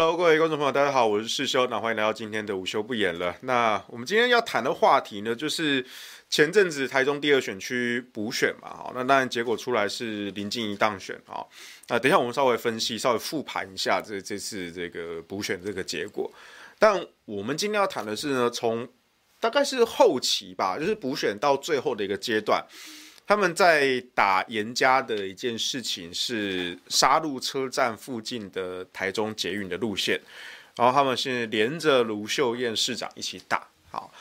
Hello，各位观众朋友，大家好，我是世修，那欢迎来到今天的午休不演了。那我们今天要谈的话题呢，就是前阵子台中第二选区补选嘛，哈，那当然结果出来是林静仪当选，哈，那等一下我们稍微分析，稍微复盘一下这这次这个补选这个结果。但我们今天要谈的是呢，从大概是后期吧，就是补选到最后的一个阶段。他们在打严家的一件事情是沙鹿车站附近的台中捷运的路线，然后他们是连着卢秀燕市长一起打。好，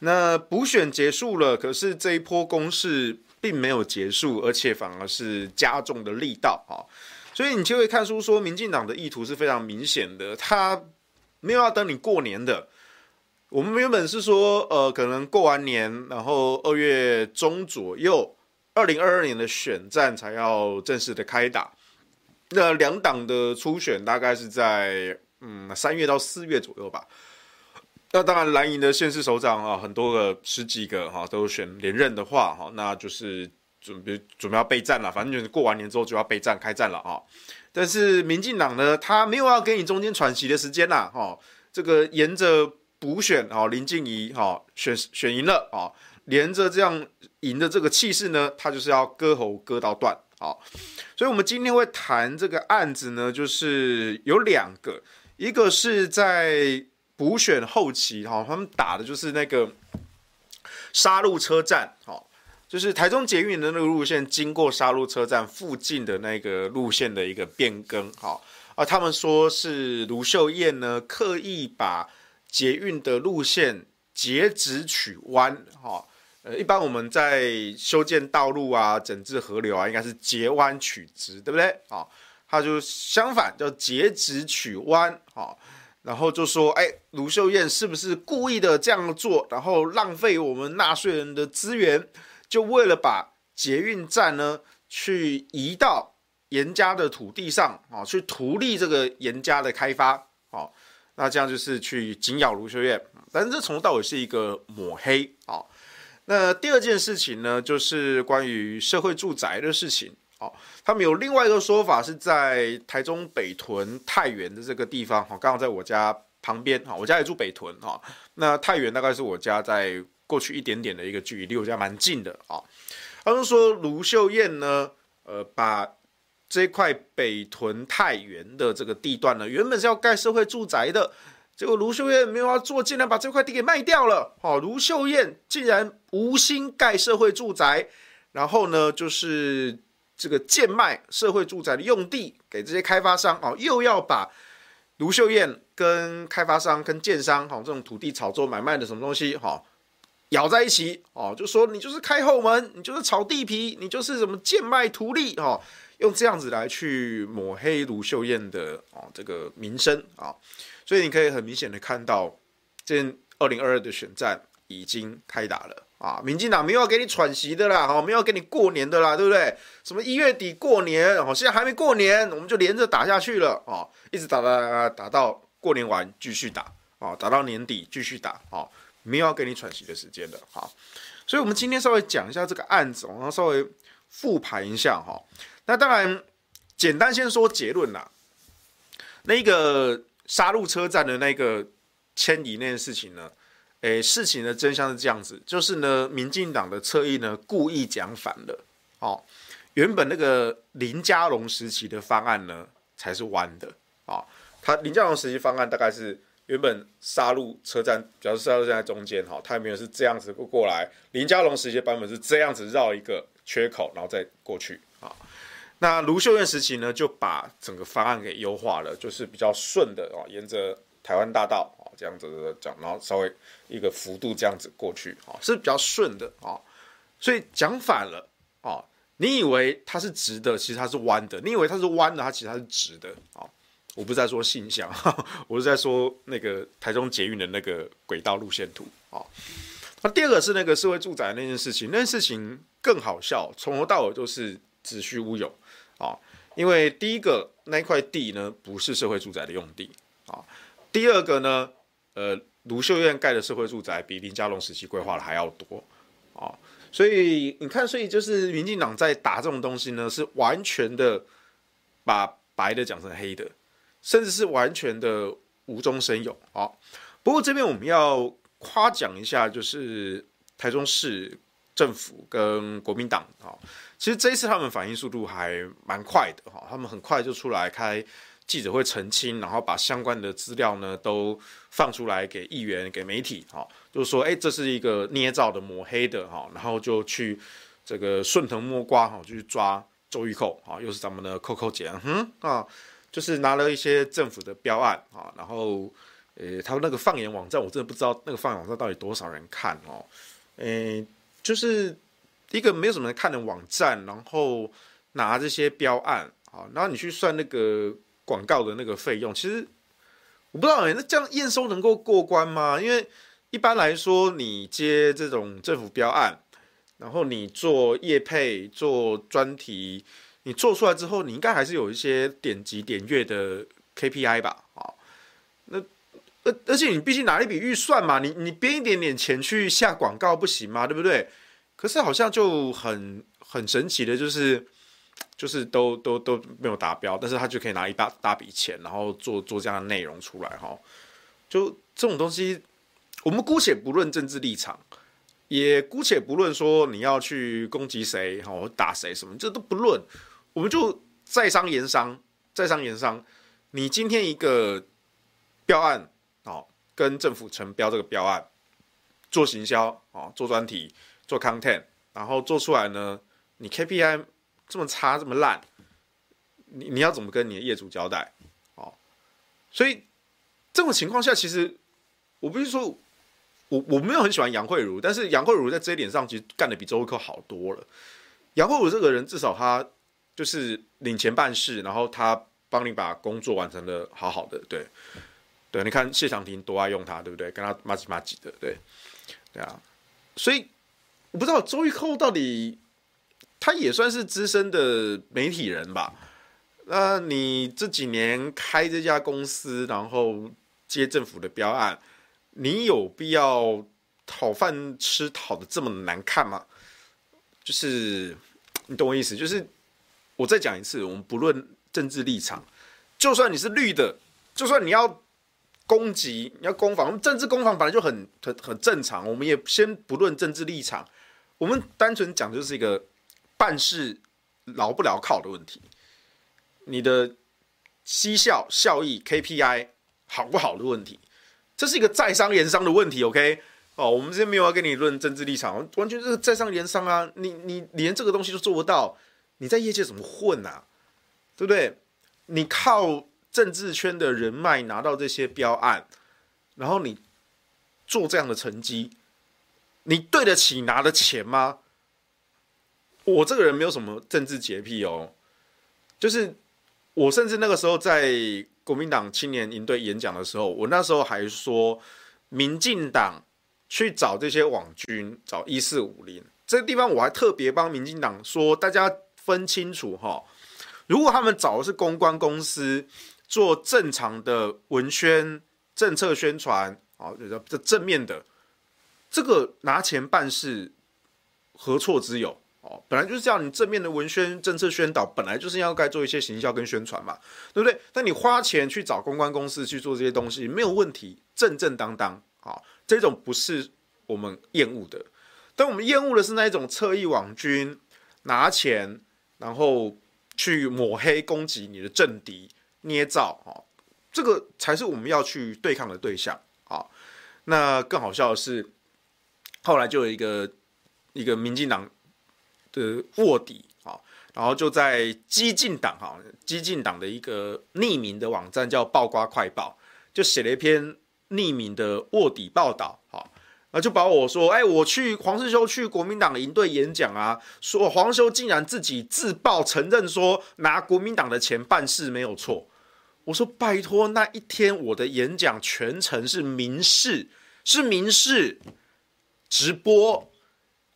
那补选结束了，可是这一波攻势并没有结束，而且反而是加重的力道啊。所以你就会看出说，民进党的意图是非常明显的，他没有要等你过年的。我们原本是说，呃，可能过完年，然后二月中左右。二零二二年的选战才要正式的开打，那两党的初选大概是在嗯三月到四月左右吧。那当然蓝营的县市首长啊，很多个十几个哈都选连任的话哈，那就是准备准备要备战了，反正就是过完年之后就要备战开战了啊。但是民进党呢，他没有要给你中间喘息的时间啦哈，这个沿着补选啊林静怡哈选选赢了啊。连着这样赢的这个气势呢，他就是要割喉割到断，好，所以我们今天会谈这个案子呢，就是有两个，一个是在补选后期，哈，他们打的就是那个杀戮车站，好，就是台中捷运的那个路线经过杀戮车站附近的那个路线的一个变更，好，啊，他们说是卢秀燕呢刻意把捷运的路线截直取弯，哈。呃，一般我们在修建道路啊、整治河流啊，应该是截弯取直，对不对？啊，他就相反，叫截直取弯，啊，然后就说，哎，卢秀燕是不是故意的这样做，然后浪费我们纳税人的资源，就为了把捷运站呢，去移到严家的土地上，啊，去图利这个严家的开发，啊，那这样就是去紧咬卢秀燕，但是这从头到尾是一个抹黑，啊。那第二件事情呢，就是关于社会住宅的事情。哦，他们有另外一个说法，是在台中北屯太原的这个地方。哈，刚好在我家旁边。哈，我家也住北屯。哈，那太原大概是我家在过去一点点的一个距离，离我家蛮近的。啊，他们说卢秀燕呢，呃，把这块北屯太原的这个地段呢，原本是要盖社会住宅的。结果卢秀燕没有要做，竟然把这块地给卖掉了。好，卢秀燕竟然无心盖社会住宅，然后呢，就是这个贱卖社会住宅的用地给这些开发商。哦，又要把卢秀燕跟开发商、跟建商，好这种土地炒作买卖的什么东西，哈，咬在一起。哦，就说你就是开后门，你就是炒地皮，你就是什么贱卖图利。哈，用这样子来去抹黑卢秀燕的哦这个名声啊。所以你可以很明显的看到，这二零二二的选战已经开打了啊！民进党没有要给你喘息的啦，哈，没有要给你过年的啦，对不对？什么一月底过年，哦，现在还没过年，我们就连着打下去了啊！一直打打打打到过年完继续打啊，打到年底继续打啊，没有要给你喘息的时间的哈。所以，我们今天稍微讲一下这个案子，然后稍微复盘一下哈。那当然，简单先说结论啦，那个。沙鹿车站的那个迁移那件事情呢，诶，事情的真相是这样子，就是呢，民进党的侧翼呢故意讲反了，哦，原本那个林佳龙时期的方案呢才是弯的，啊、哦，他林佳龙时期方案大概是原本沙鹿车站，主要是沙鹿站在中间，哈、哦，他没有是这样子过过来，林佳龙时期的版本是这样子绕一个缺口，然后再过去，啊、哦。那卢秀燕时期呢，就把整个方案给优化了，就是比较顺的啊，沿着台湾大道啊这样子讲，然后稍微一个幅度这样子过去啊，是比较顺的啊。所以讲反了啊，你以为它是直的，其实它是弯的；你以为它是弯的，它其实它是直的啊。我不是在说信箱，我是在说那个台中捷运的那个轨道路线图啊。那第二个是那个社会住宅那件事情，那件事情更好笑，从头到尾都是子虚乌有。啊，因为第一个那块地呢，不是社会住宅的用地啊。第二个呢，呃，卢秀燕盖的社会住宅比林佳龙时期规划的还要多啊。所以你看，所以就是民进党在打这种东西呢，是完全的把白的讲成黑的，甚至是完全的无中生有啊。不过这边我们要夸奖一下，就是台中市政府跟国民党啊，其实这一次他们反应速度还蛮快的哈，他们很快就出来开记者会澄清，然后把相关的资料呢都放出来给议员、给媒体哈，就是说，哎，这是一个捏造的、抹黑的哈，然后就去这个顺藤摸瓜哈，就去抓周玉蔻啊，又是咱们的扣扣姐，哼啊，就是拿了一些政府的标案啊，然后。呃，他那个放眼网站，我真的不知道那个放眼网站到底多少人看哦。呃，就是一个没有什么人看的网站，然后拿这些标案啊，然后你去算那个广告的那个费用，其实我不知道哎，那这样验收能够过关吗？因为一般来说，你接这种政府标案，然后你做业配、做专题，你做出来之后，你应该还是有一些点击点阅的 KPI 吧？啊，那。而而且你必须拿一笔预算嘛，你你编一点点钱去下广告不行吗？对不对？可是好像就很很神奇的，就是就是都都都没有达标，但是他就可以拿一大大笔钱，然后做做这样的内容出来哈。就这种东西，我们姑且不论政治立场，也姑且不论说你要去攻击谁哈，打谁什么，这都不论，我们就在商言商，在商言商。你今天一个标案。哦，跟政府承标这个标案，做行销啊，做专题，做 content，然后做出来呢，你 KPI 这么差，这么烂，你你要怎么跟你的业主交代？哦，所以这种情况下，其实我不是说我我没有很喜欢杨慧如，但是杨慧如在这一点上其实干的比周慧蔻好多了。杨慧如这个人，至少他就是领钱办事，然后他帮你把工作完成的好好的，对。对，你看谢长廷多爱用他，对不对？跟他麻吉麻吉的，对，对啊。所以我不知道周玉蔻到底，他也算是资深的媒体人吧？那你这几年开这家公司，然后接政府的标案，你有必要讨饭吃讨的这么难看吗？就是你懂我意思？就是我再讲一次，我们不论政治立场，就算你是绿的，就算你要。攻击你要攻防，政治攻防本来就很很很正常。我们也先不论政治立场，我们单纯讲就是一个办事牢不牢靠的问题。你的绩效效益 KPI 好不好的问题，这是一个在商言商的问题。OK，哦，我们这边没有要跟你论政治立场，完全是在商言商啊。你你连这个东西都做不到，你在业界怎么混啊？对不对？你靠。政治圈的人脉拿到这些标案，然后你做这样的成绩，你对得起拿的钱吗？我这个人没有什么政治洁癖哦，就是我甚至那个时候在国民党青年营队演讲的时候，我那时候还说，民进党去找这些网军，找一四五零这个地方，我还特别帮民进党说，大家分清楚哈，如果他们找的是公关公司。做正常的文宣、政策宣传，啊，这正面的，这个拿钱办事，何错之有？哦，本来就是这样，你正面的文宣、政策宣导，本来就是要该做一些行销跟宣传嘛，对不对？但你花钱去找公关公司去做这些东西，没有问题，正正当当，啊，这种不是我们厌恶的。但我们厌恶的是那一种侧翼网军拿钱，然后去抹黑攻击你的政敌。捏造啊，这个才是我们要去对抗的对象啊。那更好笑的是，后来就有一个一个民进党的卧底啊，然后就在激进党哈，激进党的一个匿名的网站叫《爆瓜快报》，就写了一篇匿名的卧底报道哈，啊，就把我说，哎，我去黄世修去国民党营队演讲啊，说黄士修竟然自己自爆承认说拿国民党的钱办事没有错。我说拜托，那一天我的演讲全程是民事，是民事直播，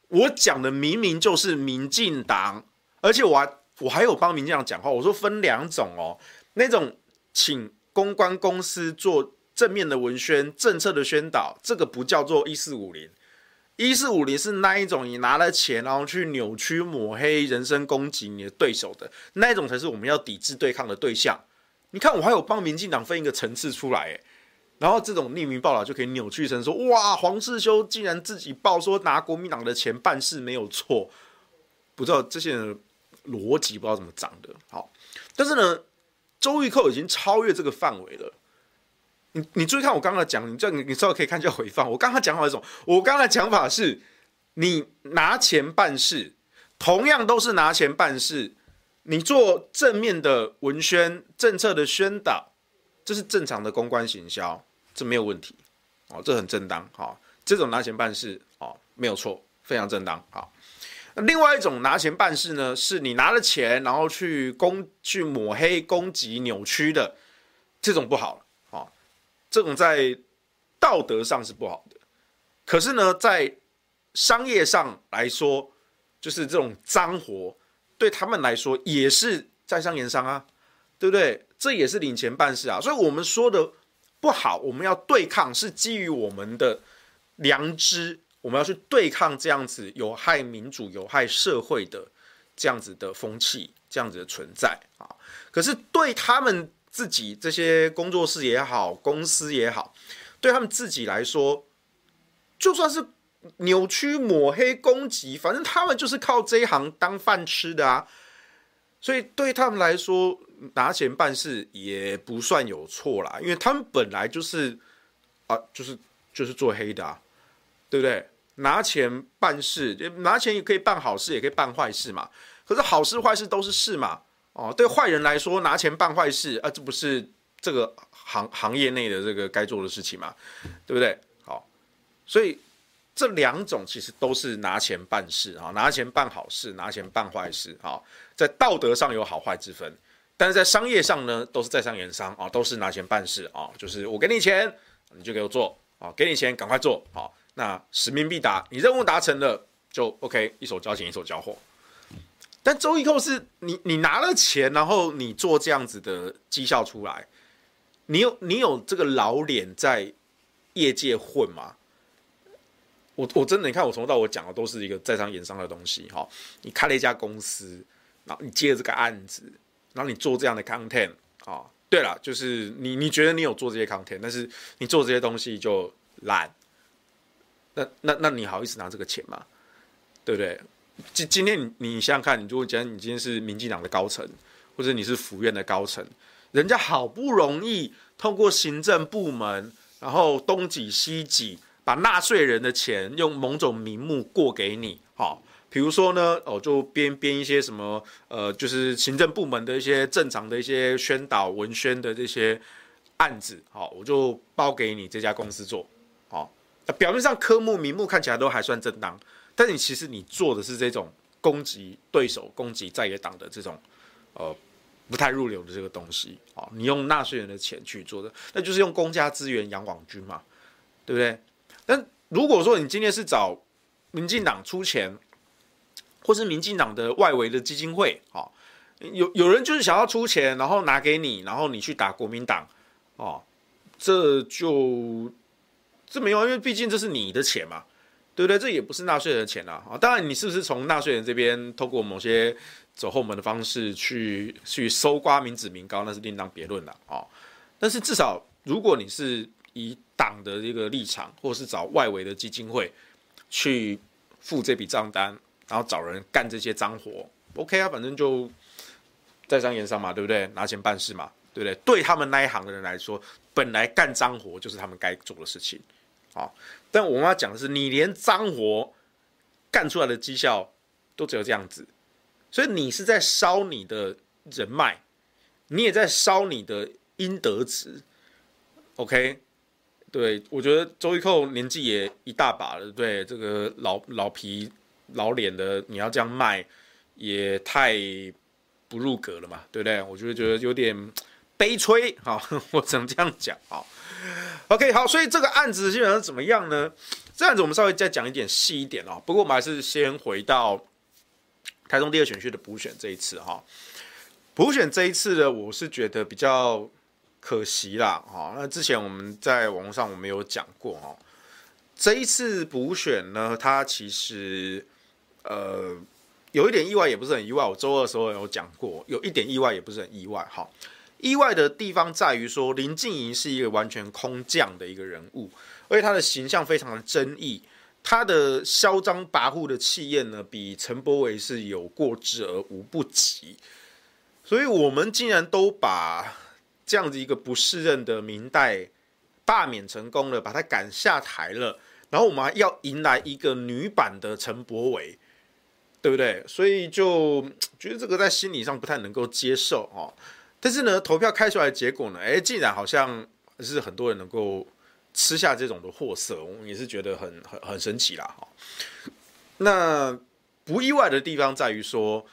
我讲的明明就是民进党，而且我还我还有帮民进党讲话。我说分两种哦，那种请公关公司做正面的文宣、政策的宣导，这个不叫做一四五零，一四五零是那一种你拿了钱然后去扭曲抹黑、人身攻击你的对手的那一种，才是我们要抵制对抗的对象。你看我还有帮民进党分一个层次出来，哎，然后这种匿名报道就可以扭曲成说，哇，黄世修竟然自己报说拿国民党的钱办事没有错，不知道这些人逻辑不知道怎么长的。好，但是呢，周玉蔻已经超越这个范围了。你你注意看我刚刚讲，你这你你稍微可以看一下回放。我刚刚讲好一种，我刚才讲法是，你拿钱办事，同样都是拿钱办事。你做正面的文宣、政策的宣导，这是正常的公关行销，这没有问题，哦，这很正当，哈，这种拿钱办事，哦，没有错，非常正当，好。那另外一种拿钱办事呢，是你拿了钱，然后去攻、去抹黑、攻击、扭曲的，这种不好，哦，这种在道德上是不好的，可是呢，在商业上来说，就是这种脏活。对他们来说也是在商言商啊，对不对？这也是领钱办事啊。所以我们说的不好，我们要对抗，是基于我们的良知，我们要去对抗这样子有害民主、有害社会的这样子的风气，这样子的存在啊。可是对他们自己这些工作室也好，公司也好，对他们自己来说，就算是。扭曲、抹黑、攻击，反正他们就是靠这一行当饭吃的啊，所以对他们来说，拿钱办事也不算有错啦，因为他们本来就是啊，就是就是做黑的，对不对？拿钱办事，拿钱也可以办好事，也可以办坏事嘛。可是好事坏事都是事嘛，哦，对坏人来说，拿钱办坏事啊，这不是这个行行业内的这个该做的事情嘛，对不对？好，所以。这两种其实都是拿钱办事啊，拿钱办好事，拿钱办坏事啊，在道德上有好坏之分，但是在商业上呢，都是在商言商啊，都是拿钱办事啊，就是我给你钱，你就给我做啊，给你钱赶快做好，那使命必达，你任务达成了就 OK，一手交钱一手交货。但周易蔻是你，你拿了钱，然后你做这样子的绩效出来，你有你有这个老脸在业界混吗？我我真的，你看我从头到尾讲的都是一个在商言商的东西哈。你开了一家公司，然后你接了这个案子，然后你做这样的 content 啊。对了，就是你你觉得你有做这些 content，但是你做这些东西就懒。那那那你好意思拿这个钱吗？对不对？今今天你你想想看，你如果讲你今天是民进党的高层，或者你是府院的高层，人家好不容易通过行政部门，然后东挤西挤。把纳税人的钱用某种名目过给你，好，比如说呢，哦，就编编一些什么，呃，就是行政部门的一些正常的一些宣导文宣的这些案子，好，我就包给你这家公司做，好，表面上科目名目看起来都还算正当，但你其实你做的是这种攻击对手、攻击在野党的这种，呃，不太入流的这个东西，好，你用纳税人的钱去做的，那就是用公家资源养网军嘛，对不对？但如果说你今天是找民进党出钱，或是民进党的外围的基金会，哦，有有人就是想要出钱，然后拿给你，然后你去打国民党，哦，这就这没有，因为毕竟这是你的钱嘛，对不对？这也不是纳税人的钱啊，啊，当然你是不是从纳税人这边透过某些走后门的方式去去搜刮民脂民膏，那是另当别论了，哦，但是至少如果你是以党的这个立场，或是找外围的基金会去付这笔账单，然后找人干这些脏活，OK 啊，反正就在商言商嘛，对不对？拿钱办事嘛，对不对？对他们那一行的人来说，本来干脏活就是他们该做的事情，好。但我们要讲的是，你连脏活干出来的绩效都只有这样子，所以你是在烧你的人脉，你也在烧你的应得值，OK。对，我觉得周玉蔻年纪也一大把了，对这个老老皮老脸的，你要这样卖，也太不入格了嘛，对不对？我就觉得有点悲催，好，我只能这样讲，啊，OK，好，所以这个案子基本上怎么样呢？这案子我们稍微再讲一点细一点哦。不过我们还是先回到台中第二选区的补选这一次哈，补选这一次呢，我是觉得比较。可惜啦，哈，那之前我们在网络上我们有讲过哦，这一次补选呢，它其实呃有一点意外，也不是很意外。我周二的时候有讲过，有一点意外，也不是很意外，哈。意外的地方在于说，林静仪是一个完全空降的一个人物，而且他的形象非常的争议，他的嚣张跋扈的气焰呢，比陈柏惟是有过之而无不及。所以，我们竟然都把这样子一个不适任的明代罢免成功了，把他赶下台了，然后我们还要迎来一个女版的陈柏惟，对不对？所以就觉得这个在心理上不太能够接受哦。但是呢，投票开出来的结果呢，哎，竟然好像是很多人能够吃下这种的货色，我们也是觉得很很很神奇啦哈。那不意外的地方在于说，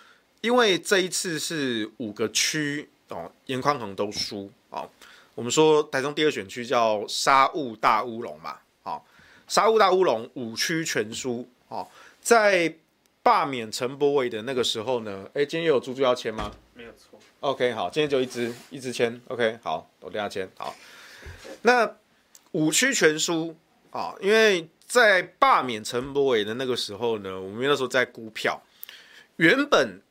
因为这一次是五个区哦，颜宽恒都输哦。我们说台中第二选区叫杀误大乌龙嘛，好，杀误大乌龙五区全输哦。在罢免陈柏伟的那个时候呢，哎，今天又有猪猪要签吗？没有错。OK，好，今天就一支一支签，OK，好，我等下签，好。那五区全输啊，因为在罢免陈柏伟的那个时候呢，我们那时候在估票，原本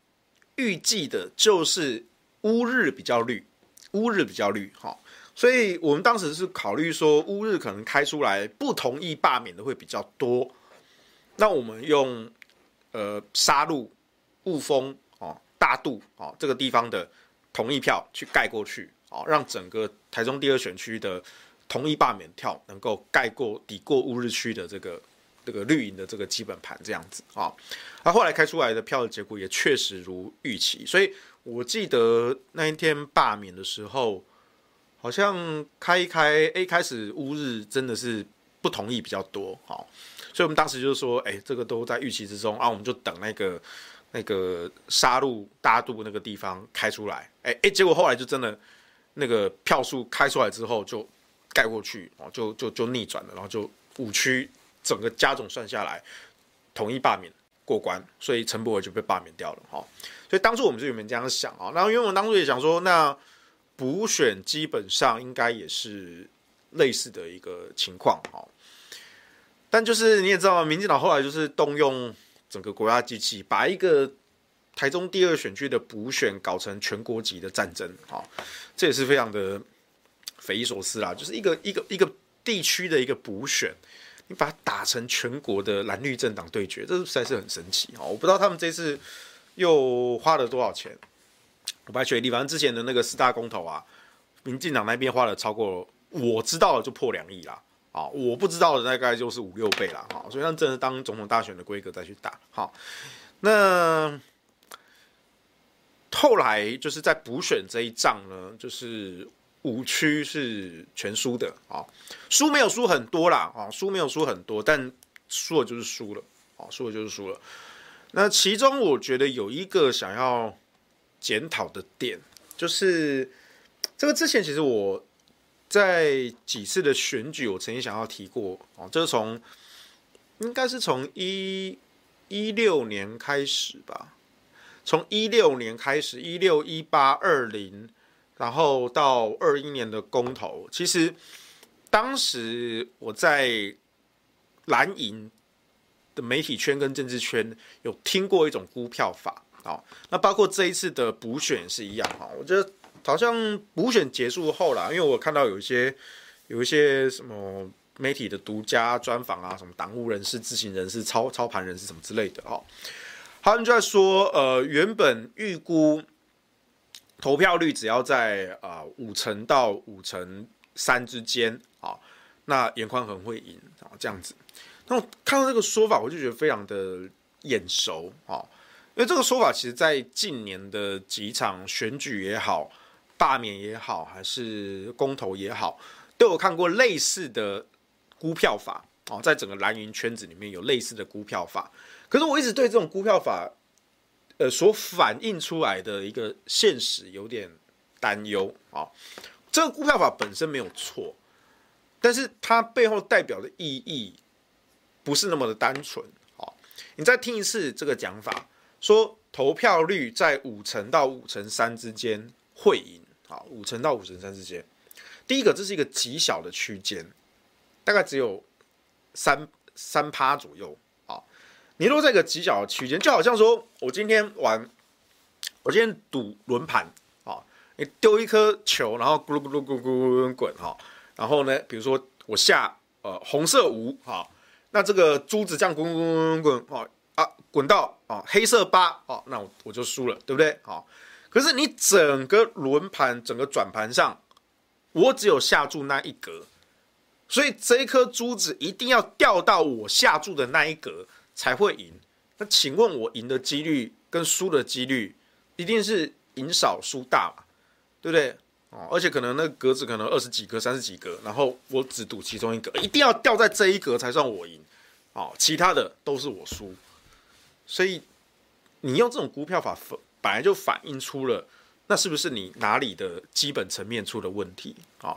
预计的就是乌日比较绿，乌日比较绿，哈，所以我们当时是考虑说乌日可能开出来不同意罢免的会比较多，那我们用呃沙鹿、雾峰。哦大肚哦，这个地方的同意票去盖过去哦，让整个台中第二选区的同意罢免票能够盖过抵过乌日区的这个这个绿营的这个基本盘这样子啊。那后来开出来的票的结果也确实如预期，所以我记得那一天罢免的时候，好像开一开，A，开始乌日真的是不同意比较多哦，所以我们当时就是说，哎，这个都在预期之中啊，我们就等那个。那个杀戮大肚那个地方开出来，哎哎，结果后来就真的那个票数开出来之后就盖过去哦，就就就逆转了，然后就五区整个加总算下来统一罢免过关，所以陈柏惟就被罢免掉了哈。所以当初我们就有没有这样想啊？然后因为我们当初也想说，那补选基本上应该也是类似的一个情况哈。但就是你也知道，民进党后来就是动用。整个国家机器把一个台中第二选区的补选搞成全国级的战争，啊，这也是非常的匪夷所思啦。就是一个一个一个地区的一个补选，你把它打成全国的蓝绿政党对决，这实在是很神奇啊！我不知道他们这次又花了多少钱，我不太确定。反正之前的那个四大公投啊，民进党那边花了超过我知道的就破两亿啦。啊，我不知道的大概就是五六倍了哈，所以让真的当总统大选的规格再去打。好，那后来就是在补选这一仗呢，就是五区是全输的啊，输没有输很多啦，啊，输没有输很多，但输了就是输了，啊，输了就是输了。那其中我觉得有一个想要检讨的点，就是这个之前其实我。在几次的选举，我曾经想要提过哦，就是从应该是从一一六年开始吧，从一六年开始，一六一八二零，然后到二一年的公投，其实当时我在蓝营的媒体圈跟政治圈有听过一种估票法哦，那包括这一次的补选是一样哈，我觉得。好像补选结束后啦，因为我看到有一些有一些什么媒体的独家专访啊，什么党务人士、知情人士、操操盘人士什么之类的哦。他们就在说，呃，原本预估投票率只要在啊五成到五成三之间啊，那严宽恒会赢啊这样子。那我看到这个说法，我就觉得非常的眼熟啊，因为这个说法其实在近年的几场选举也好。罢免也好，还是公投也好，都有看过类似的估票法哦，在整个蓝营圈子里面有类似的估票法。可是我一直对这种估票法，呃，所反映出来的一个现实有点担忧啊。这个估票法本身没有错，但是它背后代表的意义不是那么的单纯。好，你再听一次这个讲法，说投票率在五成到五成三之间会赢。好，五成到五成三之间。第一个，这是一个极小的区间，大概只有三三趴左右。好，你落在一个极小的区间，就好像说我今天玩，我今天赌轮盘啊，你丢一颗球，然后咕噜咕噜咕噜咕噜滚哈，然后呢，比如说我下呃红色五哈，那这个珠子这样滚滚滚滚滚啊，滚到啊黑色八哦，那我我就输了，对不对？好，可是你整个轮盘整个转盘上，我只有下注那一格，所以这一颗珠子一定要掉到我下注的那一格才会赢。那请问我赢的几率跟输的几率，一定是赢少输大嘛？对不对？哦，而且可能那个格子可能二十几格、三十几格，然后我只赌其中一格，一定要掉在这一格才算我赢，哦，其他的都是我输。所以你用这种估票法分，本来就反映出了那是不是你哪里的基本层面出了问题啊？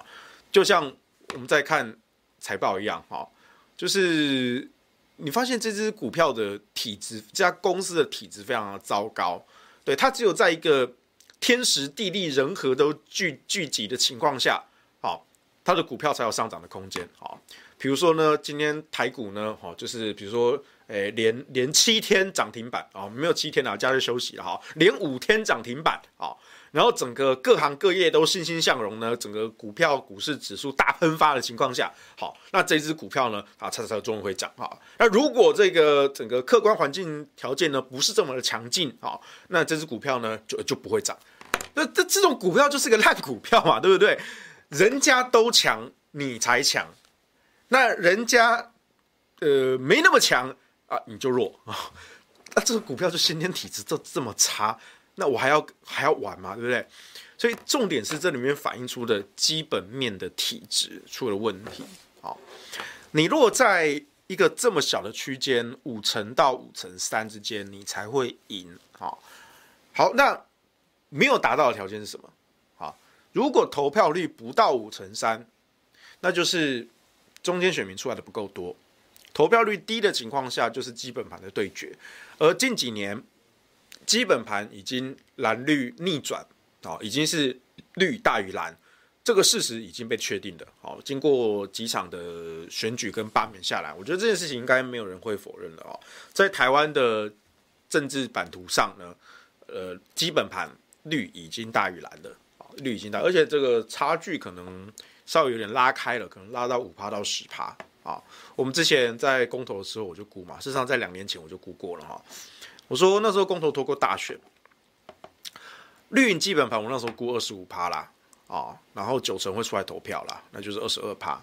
就像我们在看财报一样，哈，就是你发现这只股票的体质，这家公司的体质非常的糟糕，对，它只有在一个天时地利人和都聚聚集的情况下，好，它的股票才有上涨的空间，好，比如说呢，今天台股呢，哈，就是比如说。诶，连连七天涨停板啊，没有七天啊，假日休息了哈，连五天涨停板啊，然后整个各行各业都欣欣向荣呢，整个股票股市指数大喷发的情况下，好，那这支股票呢啊，它才终于会涨哈。那如果这个整个客观环境条件呢不是这么的强劲啊，那这支股票呢就就不会涨。那这这种股票就是个烂股票嘛，对不对？人家都强，你才强，那人家呃没那么强。啊，你就弱 啊！那这个股票就先天体质这这么差，那我还要还要玩吗？对不对？所以重点是这里面反映出的基本面的体质出了问题。好，你如果在一个这么小的区间五成到五成三之间，你才会赢。好，好，那没有达到的条件是什么？好，如果投票率不到五成三，那就是中间选民出来的不够多。投票率低的情况下，就是基本盘的对决。而近几年，基本盘已经蓝绿逆转，啊，已经是绿大于蓝，这个事实已经被确定的。好，经过几场的选举跟罢免下来，我觉得这件事情应该没有人会否认的哦。在台湾的政治版图上呢，呃，基本盘绿已经大于蓝的，绿已经大，而且这个差距可能稍微有点拉开了，可能拉到五趴到十趴。啊，我们之前在公投的时候我就估嘛，事实上在两年前我就估过了哈。我说那时候公投拖过大选，绿营基本盘我那时候估二十五趴啦，啊，然后九成会出来投票啦，那就是二十二趴。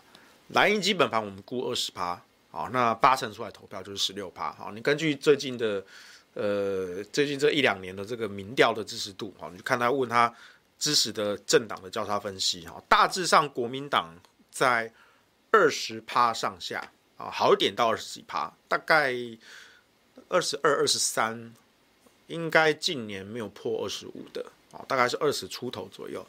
蓝营基本盘我们估二十趴，啊，那八成出来投票就是十六趴。好，你根据最近的呃最近这一两年的这个民调的支持度，好，你就看他问他支持的政党的交叉分析哈，大致上国民党在。二十趴上下啊，好一点到二十几趴，大概二十二、二十三，应该近年没有破二十五的啊，大概是二十出头左右。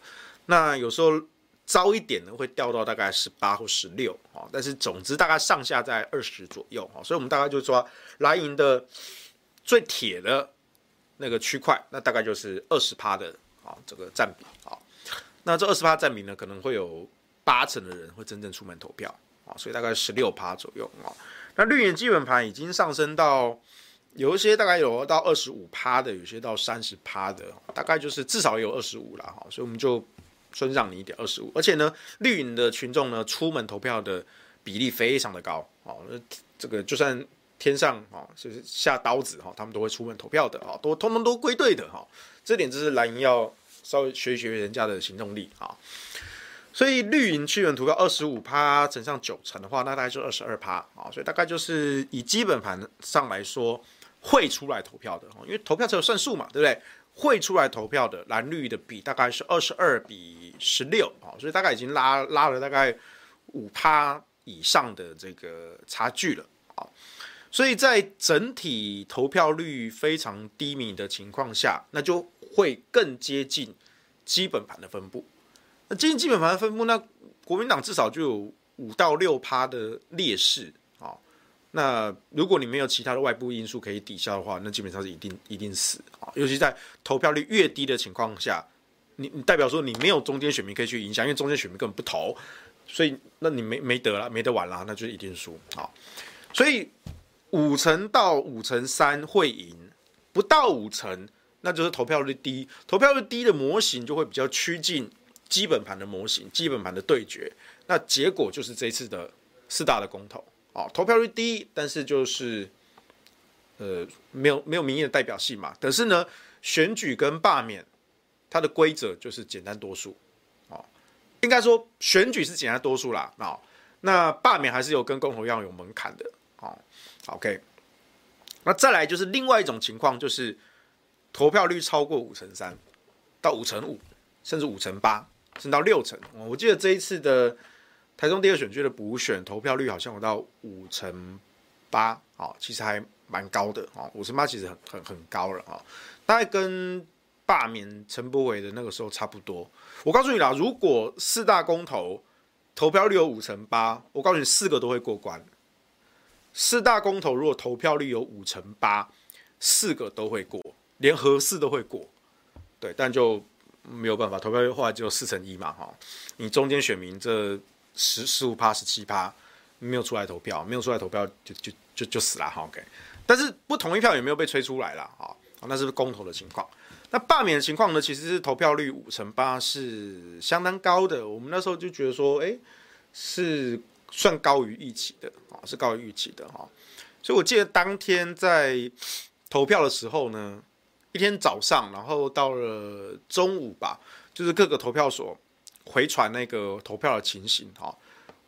那有时候糟一点呢会掉到大概十八或十六啊，但是总之大概上下在二十左右啊，所以我们大概就说蓝营的最铁的那个区块，那大概就是二十趴的啊，这个占比啊，那这二十趴占比呢，可能会有。八成的人会真正出门投票啊，所以大概十六趴左右啊。那绿营基本盘已经上升到有一些大概有到二十五趴的，有些到三十趴的，大概就是至少有二十五了哈。所以我们就尊让你一点二十五，而且呢，绿营的群众呢出门投票的比例非常的高哦。这个就算天上啊就是下刀子哈，他们都会出门投票的啊，都通通都归队的哈。这点就是蓝营要稍微学一学人家的行动力啊。所以绿营区员投票二十五趴乘上九成的话，那大概就二十二趴啊。所以大概就是以基本盘上来说，会出来投票的，因为投票才有算数嘛，对不对？会出来投票的蓝绿的比大概是二十二比十六啊，所以大概已经拉拉了大概五趴以上的这个差距了啊。所以在整体投票率非常低迷的情况下，那就会更接近基本盘的分布。那接近基本盘的分布，那国民党至少就有五到六趴的劣势啊。那如果你没有其他的外部因素可以抵消的话，那基本上是一定一定死啊。尤其在投票率越低的情况下，你你代表说你没有中间选民可以去影响，因为中间选民根本不投，所以那你没没得了，没得玩了，那就一定输啊。所以五成到五成三会赢，不到五成那就是投票率低，投票率低的模型就会比较趋近基本盘的模型，基本盘的对决。那结果就是这次的四大的公投，哦，投票率低，但是就是呃没有没有民意的代表性嘛。可是呢，选举跟罢免它的规则就是简单多数，哦，应该说选举是简单多数啦，哦，那罢免还是有跟公投一样有门槛的，哦，OK。那再来就是另外一种情况，就是投票率超过五成三到五成五，甚至五成八，升到六成。我记得这一次的台中第二选区的补选投票率好像有到五成八，哦，其实还蛮高的哦，五成八其实很很很高了啊，大概跟罢免陈柏伟的那个时候差不多。我告诉你啦，如果四大公投投票率有五成八，我告诉你四个都会过关。四大公投如果投票率有五成八，四个都会过，连合四都会过，对，但就没有办法，投票率后来只有四成一嘛，哈，你中间选民这十十五趴、十七趴没有出来投票，没有出来投票就就就就死了，哈，OK，但是不同意票也没有被吹出来了，啊，那是公投的情况，那罢免的情况呢？其实是投票率五成八是相当高的，我们那时候就觉得说，哎，是。算高于预期的啊，是高于预期的哈，所以我记得当天在投票的时候呢，一天早上，然后到了中午吧，就是各个投票所回传那个投票的情形哈，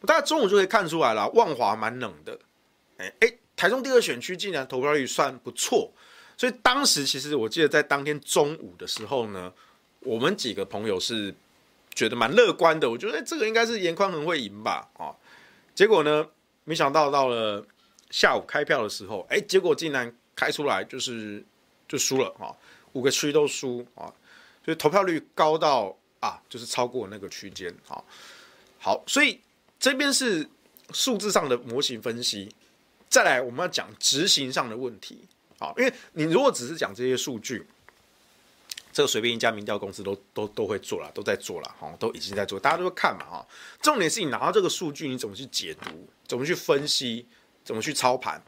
大概中午就可以看出来了，万华蛮冷的，哎哎，台中第二选区竟然投票率算不错，所以当时其实我记得在当天中午的时候呢，我们几个朋友是觉得蛮乐观的，我觉得这个应该是严宽恒会赢吧，啊。结果呢？没想到到了下午开票的时候，哎，结果竟然开出来就是就输了啊，五个区都输啊，所以投票率高到啊，就是超过那个区间啊。好，所以这边是数字上的模型分析，再来我们要讲执行上的问题啊，因为你如果只是讲这些数据。这个随便一家民调公司都都都会做了，都在做了，哈，都已经在做，大家都会看嘛，哈。重点是你拿到这个数据，你怎么去解读，怎么去分析，怎么去操盘，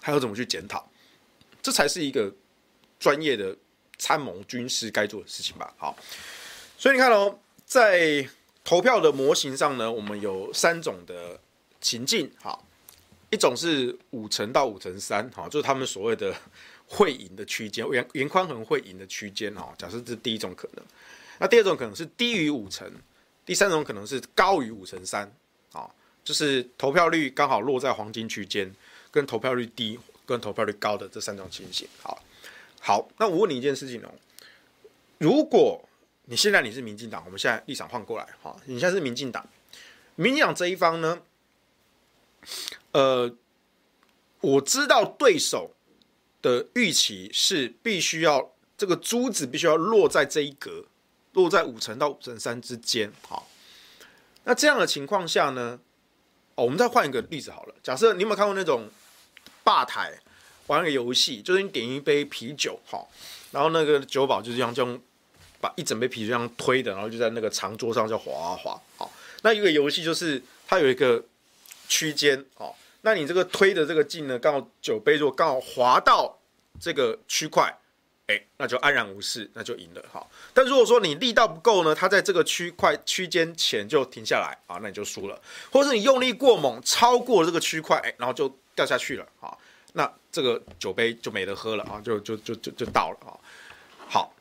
还有怎么去检讨，这才是一个专业的参谋军师该做的事情吧，好。所以你看哦，在投票的模型上呢，我们有三种的情境，好，一种是五成到五成三，哈，就是他们所谓的。会赢的区间，颜颜宽恒会赢的区间哦。假设这是第一种可能，那第二种可能是低于五成，第三种可能是高于五成三，啊，就是投票率刚好落在黄金区间，跟投票率低跟投票率高的这三种情形。好，好，那我问你一件事情哦，如果你现在你是民进党，我们现在立场换过来，哈，你现在是民进党，民进党这一方呢，呃，我知道对手。的预期是必须要这个珠子必须要落在这一格，落在五成到五成三之间。好，那这样的情况下呢，哦，我们再换一个例子好了。假设你有没有看过那种吧台玩个游戏，就是你点一杯啤酒，好，然后那个酒保就是这样，这样把一整杯啤酒这样推的，然后就在那个长桌上就滑滑滑。好，那一个游戏就是它有一个区间，好。那你这个推的这个劲呢，刚好酒杯如果刚好滑到这个区块，哎，那就安然无事，那就赢了哈。但如果说你力道不够呢，它在这个区块区间前就停下来啊，那你就输了。或者是你用力过猛，超过这个区块，哎，然后就掉下去了啊，那这个酒杯就没得喝了啊，就就就就就倒了啊。好，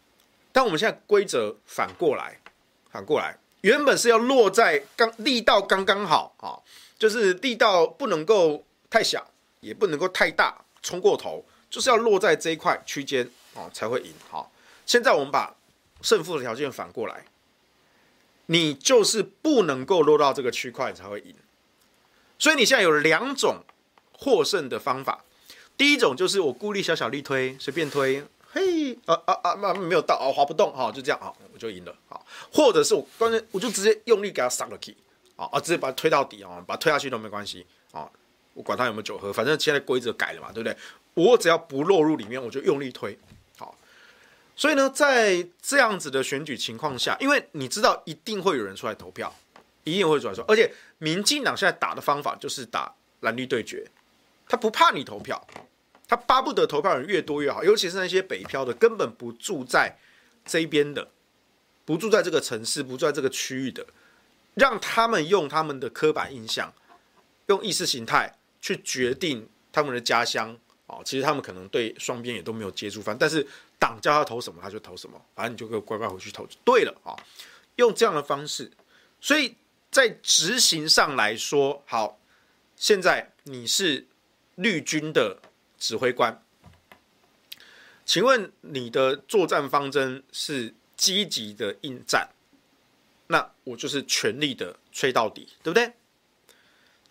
但我们现在规则反过来，反过来，原本是要落在刚力道刚刚好啊。就是力道不能够太小，也不能够太大，冲过头，就是要落在这一块区间哦，才会赢。好，现在我们把胜负的条件反过来，你就是不能够落到这个区块才会赢。所以你现在有两种获胜的方法，第一种就是我孤立小小力推，随便推，嘿，啊啊啊，没没有到，啊，滑不动，哈，就这样，好，我就赢了，好，或者是我关键我就直接用力给他上了 key。啊啊！直接把它推到底啊，把它推下去都没关系啊。我管它有没有酒喝，反正现在规则改了嘛，对不对？我只要不落入里面，我就用力推。好，所以呢，在这样子的选举情况下，因为你知道一定会有人出来投票，一定会出来说，而且民进党现在打的方法就是打蓝绿对决，他不怕你投票，他巴不得投票人越多越好，尤其是那些北漂的，根本不住在这边的，不住在这个城市，不住在这个区域的，让他们用他们的刻板印象，用意识形态去决定他们的家乡。哦，其实他们可能对双边也都没有接触，反但是党叫他投什么他就投什么，反正你就乖乖回去投就对了啊。用这样的方式，所以在执行上来说，好，现在你是绿军的指挥官，请问你的作战方针是积极的应战，那我就是全力的吹到底，对不对？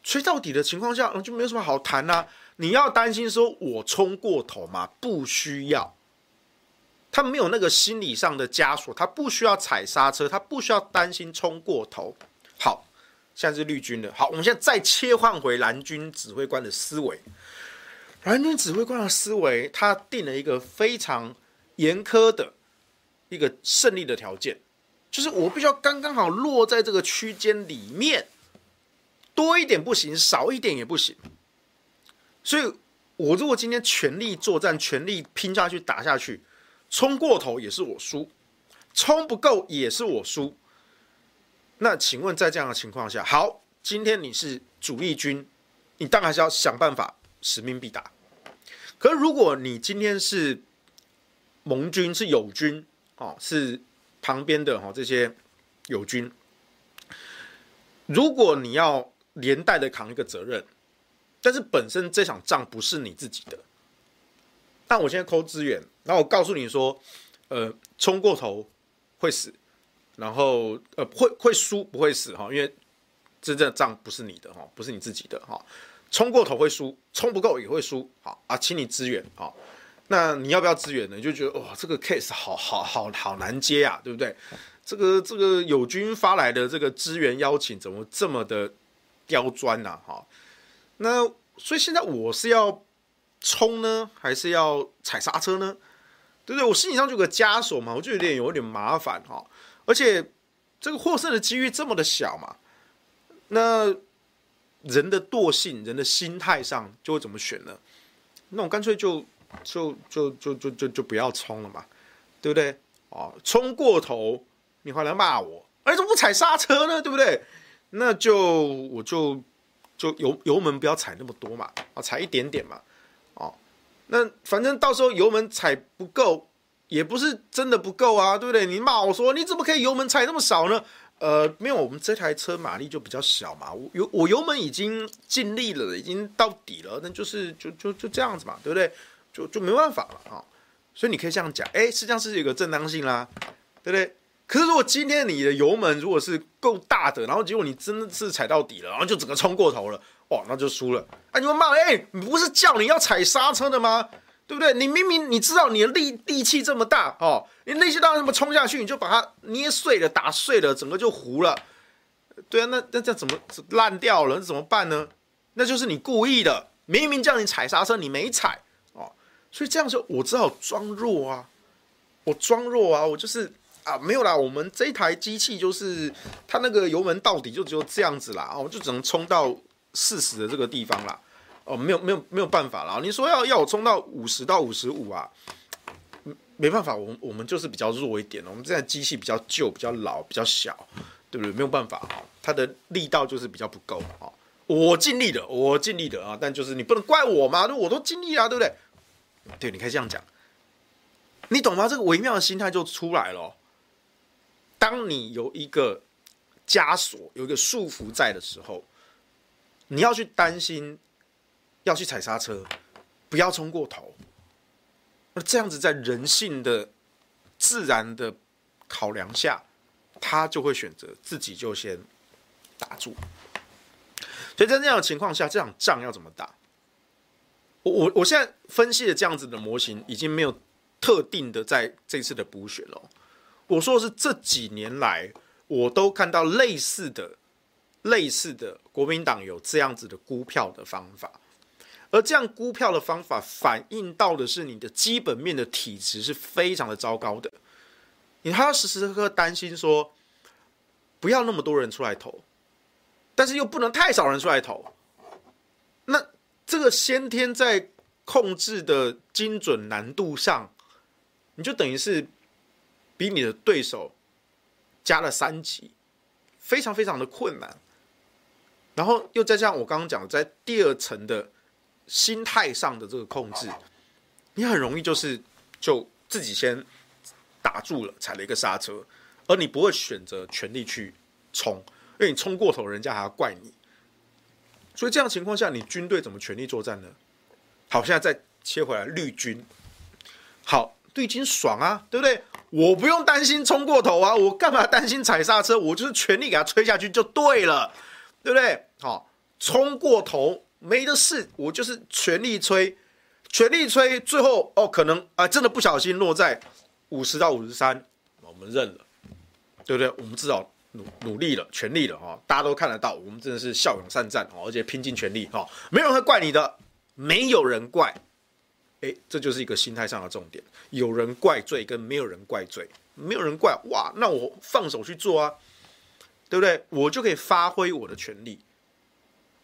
吹到底的情况下，就没有什么好谈啦、你要担心说我冲过头吗？不需要，他没有那个心理上的枷锁，他不需要踩刹车，他不需要担心冲过头。现在是绿军的。好，我们现在再切换回蓝军指挥官的思维。蓝军指挥官的思维，他定了一个非常严苛的一个胜利的条件，就是我必须要刚刚好落在这个区间里面，多一点不行，少一点也不行。所以，我如果今天全力作战，全力拼下去打下去，冲过头也是我输，冲不够也是我输。那请问，在这样的情况下，好，今天你是主力军，你当然是要想办法，使命必达。可是，如果你今天是盟军，是友军，哦，是旁边的哈这些友军，如果你要连带的扛一个责任。但是本身这场仗不是你自己的，那我现在抠资源，然后我告诉你说，呃，冲过头会死，然后呃会会输不会死哈，因为真正的仗不是你的哈，不是你自己的哈，冲过头会输，冲不够也会输，好啊，请你支援啊，那你要不要支援呢？就觉得哇，这个 case 好好好好难接啊，对不对？这个这个友军发来的这个支援邀请怎么这么的刁钻呢？哈。那所以现在我是要冲呢，还是要踩刹车呢？对不对？我心理上就有个枷锁嘛，我就有点有点麻烦哈。而且这个获胜的几率这么的小嘛，那人的惰性、人的心态上就会怎么选呢？那我干脆就就就就就就就不要冲了嘛，对不对？哦，冲过头你还来骂我，哎，怎么不踩刹车呢？对不对？那就我就。就油油门不要踩那么多嘛，啊，踩一点点嘛，哦，那反正到时候油门踩不够，也不是真的不够啊，对不对？你骂我说你怎么可以油门踩那么少呢？呃，没有，我们这台车马力就比较小嘛，我油我油门已经尽力了，已经到底了，那就是就就就这样子嘛，对不对？就就没办法了啊，所以你可以这样讲，哎，实际上是有个正当性啦，对不对？可是如果今天你的油门如果是够大的，然后结果你真的是踩到底了，然后就整个冲过头了，哇，那就输了。哎，你们骂，哎，不是叫你要踩刹车的吗？对不对？你明明你知道你的力力气这么大哦，你力气大，那么冲下去，你就把它捏碎了、打碎了，整个就糊了。对啊，那那这怎么烂掉了？那怎么办呢？那就是你故意的，明明叫你踩刹车，你没踩哦，所以这样说，我只好装弱啊，我装弱啊，我就是。啊，没有啦，我们这台机器就是它那个油门到底就只有这样子啦，哦，就只能冲到四十的这个地方啦，哦，没有没有没有办法啦，你说要要我冲到五十到五十五啊，没办法，我们我们就是比较弱一点，我们这台机器比较旧、比较老、比较小，对不对？没有办法，它的力道就是比较不够啊，我尽力的，我尽力的啊，但就是你不能怪我嘛，那我都尽力啊，对不对？对，你可以这样讲，你懂吗？这个微妙的心态就出来了。当你有一个枷锁、有一个束缚在的时候，你要去担心，要去踩刹车，不要冲过头。那这样子，在人性的自然的考量下，他就会选择自己就先打住。所以在这样的情况下，这场仗要怎么打？我我我现在分析的这样子的模型，已经没有特定的在这次的补选了。我说的是这几年来，我都看到类似的、类似的国民党有这样子的估票的方法，而这样估票的方法反映到的是你的基本面的体质是非常的糟糕的，你还要时时刻刻担心说，不要那么多人出来投，但是又不能太少人出来投，那这个先天在控制的精准难度上，你就等于是比你的对手加了三级，非常非常的困难。然后又再加上我刚刚讲，在第二层的心态上的这个控制，你很容易就是就自己先打住了，踩了一个刹车，而你不会选择全力去冲，因为你冲过头，人家还要怪你。所以这样情况下，你军队怎么全力作战呢？好，现在再切回来绿军，好，绿军爽啊，对不对？我不用担心冲过头啊，我干嘛担心踩刹车？我就是全力给他吹下去就对了。对不对？好，冲过头没得事，我就是全力吹，全力吹，最后哦，可能啊、真的不小心落在五十到五十三，我们认了，对不对？我们至少努努力了，全力了哈，大家都看得到，我们真的是骁勇善战，而且拼尽全力哈，没有人会怪你的，没有人怪，哎，这就是一个心态上的重点，有人怪罪跟没有人怪罪，没有人怪，哇，那我放手去做啊。对不对？我就可以发挥我的权利，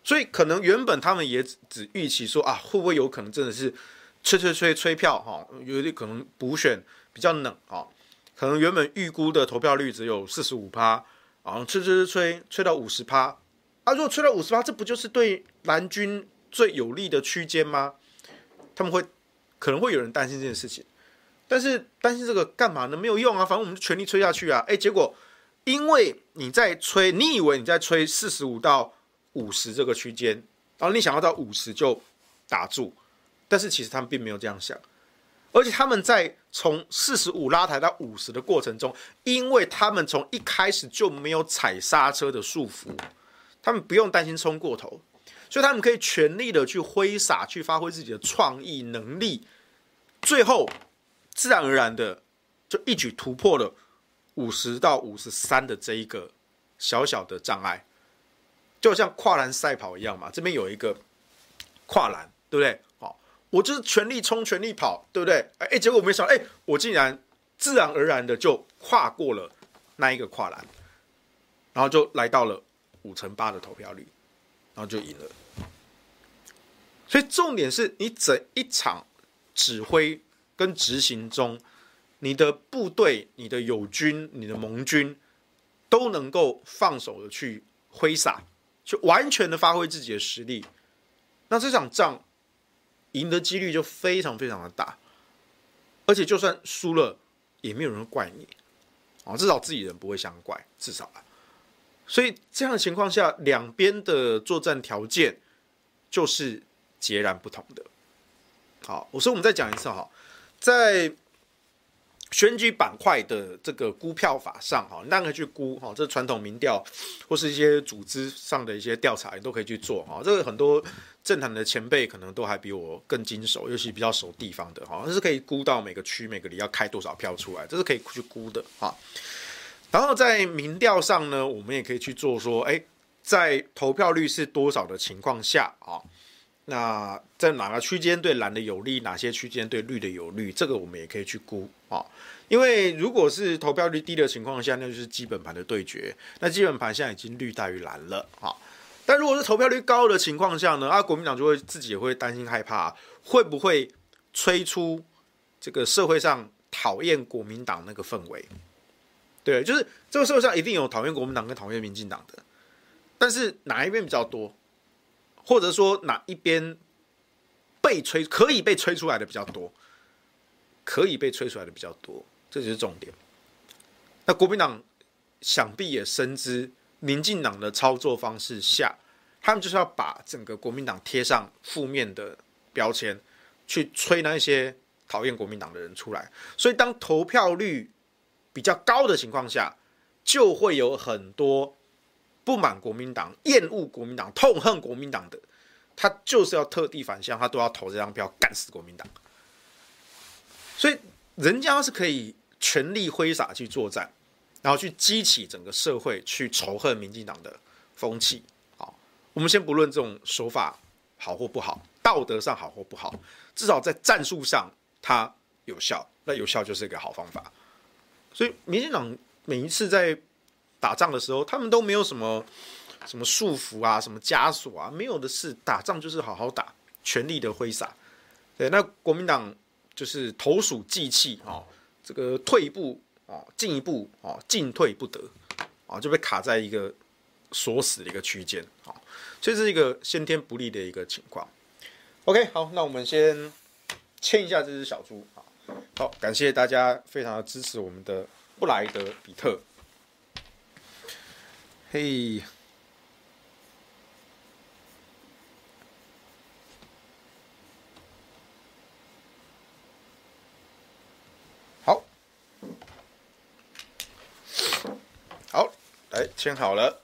所以可能原本他们也只只预期说啊，会不会有可能真的是吹吹吹吹票哈，有点可能补选比较冷啊，可能原本预估的投票率只有四十五趴啊，吹吹吹吹吹到五十趴啊，如果吹到五十趴，这不就是对蓝军最有利的区间吗？他们会可能会有人担心这件事情，但是担心这个干嘛呢？没有用啊，反正我们全力吹下去啊，哎，结果。因为你在吹，你以为你在吹四十五到五十这个区间，然后你想要到五十就打住，但是其实他们并没有这样想，而且他们在从四十五拉抬到五十的过程中，因为他们从一开始就没有踩刹车的束缚，他们不用担心冲过头，所以他们可以全力的去挥洒，去发挥自己的创意能力，最后自然而然的就一举突破了。五十到五十三的这一个小小的障碍，就像跨栏赛跑一样嘛。这边有一个跨栏，对不对？好，我就是全力冲、全力跑，对不对？哎，结果我没想到，哎，我竟然自然而然的就跨过了那一个跨栏，然后就来到了五成八的投票率，然后就赢了。所以重点是你整一场指挥跟执行中。你的部队、你的友军、你的盟军都能够放手的去挥洒，就完全的发挥自己的实力，那这场仗赢的几率就非常非常的大，而且就算输了，也没有人怪你，啊，至少自己人不会相怪，至少啊。所以这样的情况下，两边的作战条件就是截然不同的。好，我说我们再讲一次哈，在。选举板块的这个估票法上，哈，你大家可以去估，哈，这传统民调或是一些组织上的一些调查，你都可以去做，哈，这个很多政坛的前辈可能都还比我更经手，尤其比较熟地方的，哈，这是可以估到每个区每个里要开多少票出来，这是可以去估的，哈。然后在民调上呢，我们也可以去做说，哎，在投票率是多少的情况下，啊。那在哪个区间对蓝的有利，哪些区间对绿的有利？这个我们也可以去估啊。因为如果是投票率低的情况下，那就是基本盘的对决。那基本盘现在已经绿大于蓝了啊。但如果是投票率高的情况下呢？啊，国民党就会自己也会担心害怕，会不会吹出这个社会上讨厌国民党那个氛围？对，就是这个社会上一定有讨厌国民党跟讨厌民进党的，但是哪一边比较多？或者说哪一边被吹可以被吹出来的比较多，可以被吹出来的比较多，这就是重点。那国民党想必也深知民进党的操作方式下，他们就是要把整个国民党贴上负面的标签，去吹那些讨厌国民党的人出来。所以当投票率比较高的情况下，就会有很多。不满国民党、厌恶国民党、痛恨国民党的，他就是要特地返乡，他都要投这张票，干死国民党。所以人家是可以全力挥洒去作战，然后去激起整个社会去仇恨民进党的风气。好，我们先不论这种手法好或不好，道德上好或不好，至少在战术上它有效，那有效就是一个好方法。所以民进党每一次在打仗的时候，他们都没有什么什么束缚啊，什么枷锁啊，没有的是。打仗就是好好打，全力的挥洒，对，那国民党就是投鼠忌器啊，这个退一步啊，进一步啊，进退不得啊，就被卡在一个锁死的一个区间啊，所以这是一个先天不利的一个情况。OK，好，那我们先牵一下这只小猪啊，好，感谢大家非常的支持我们的布莱德比特，嘿。好，好哎，签好了，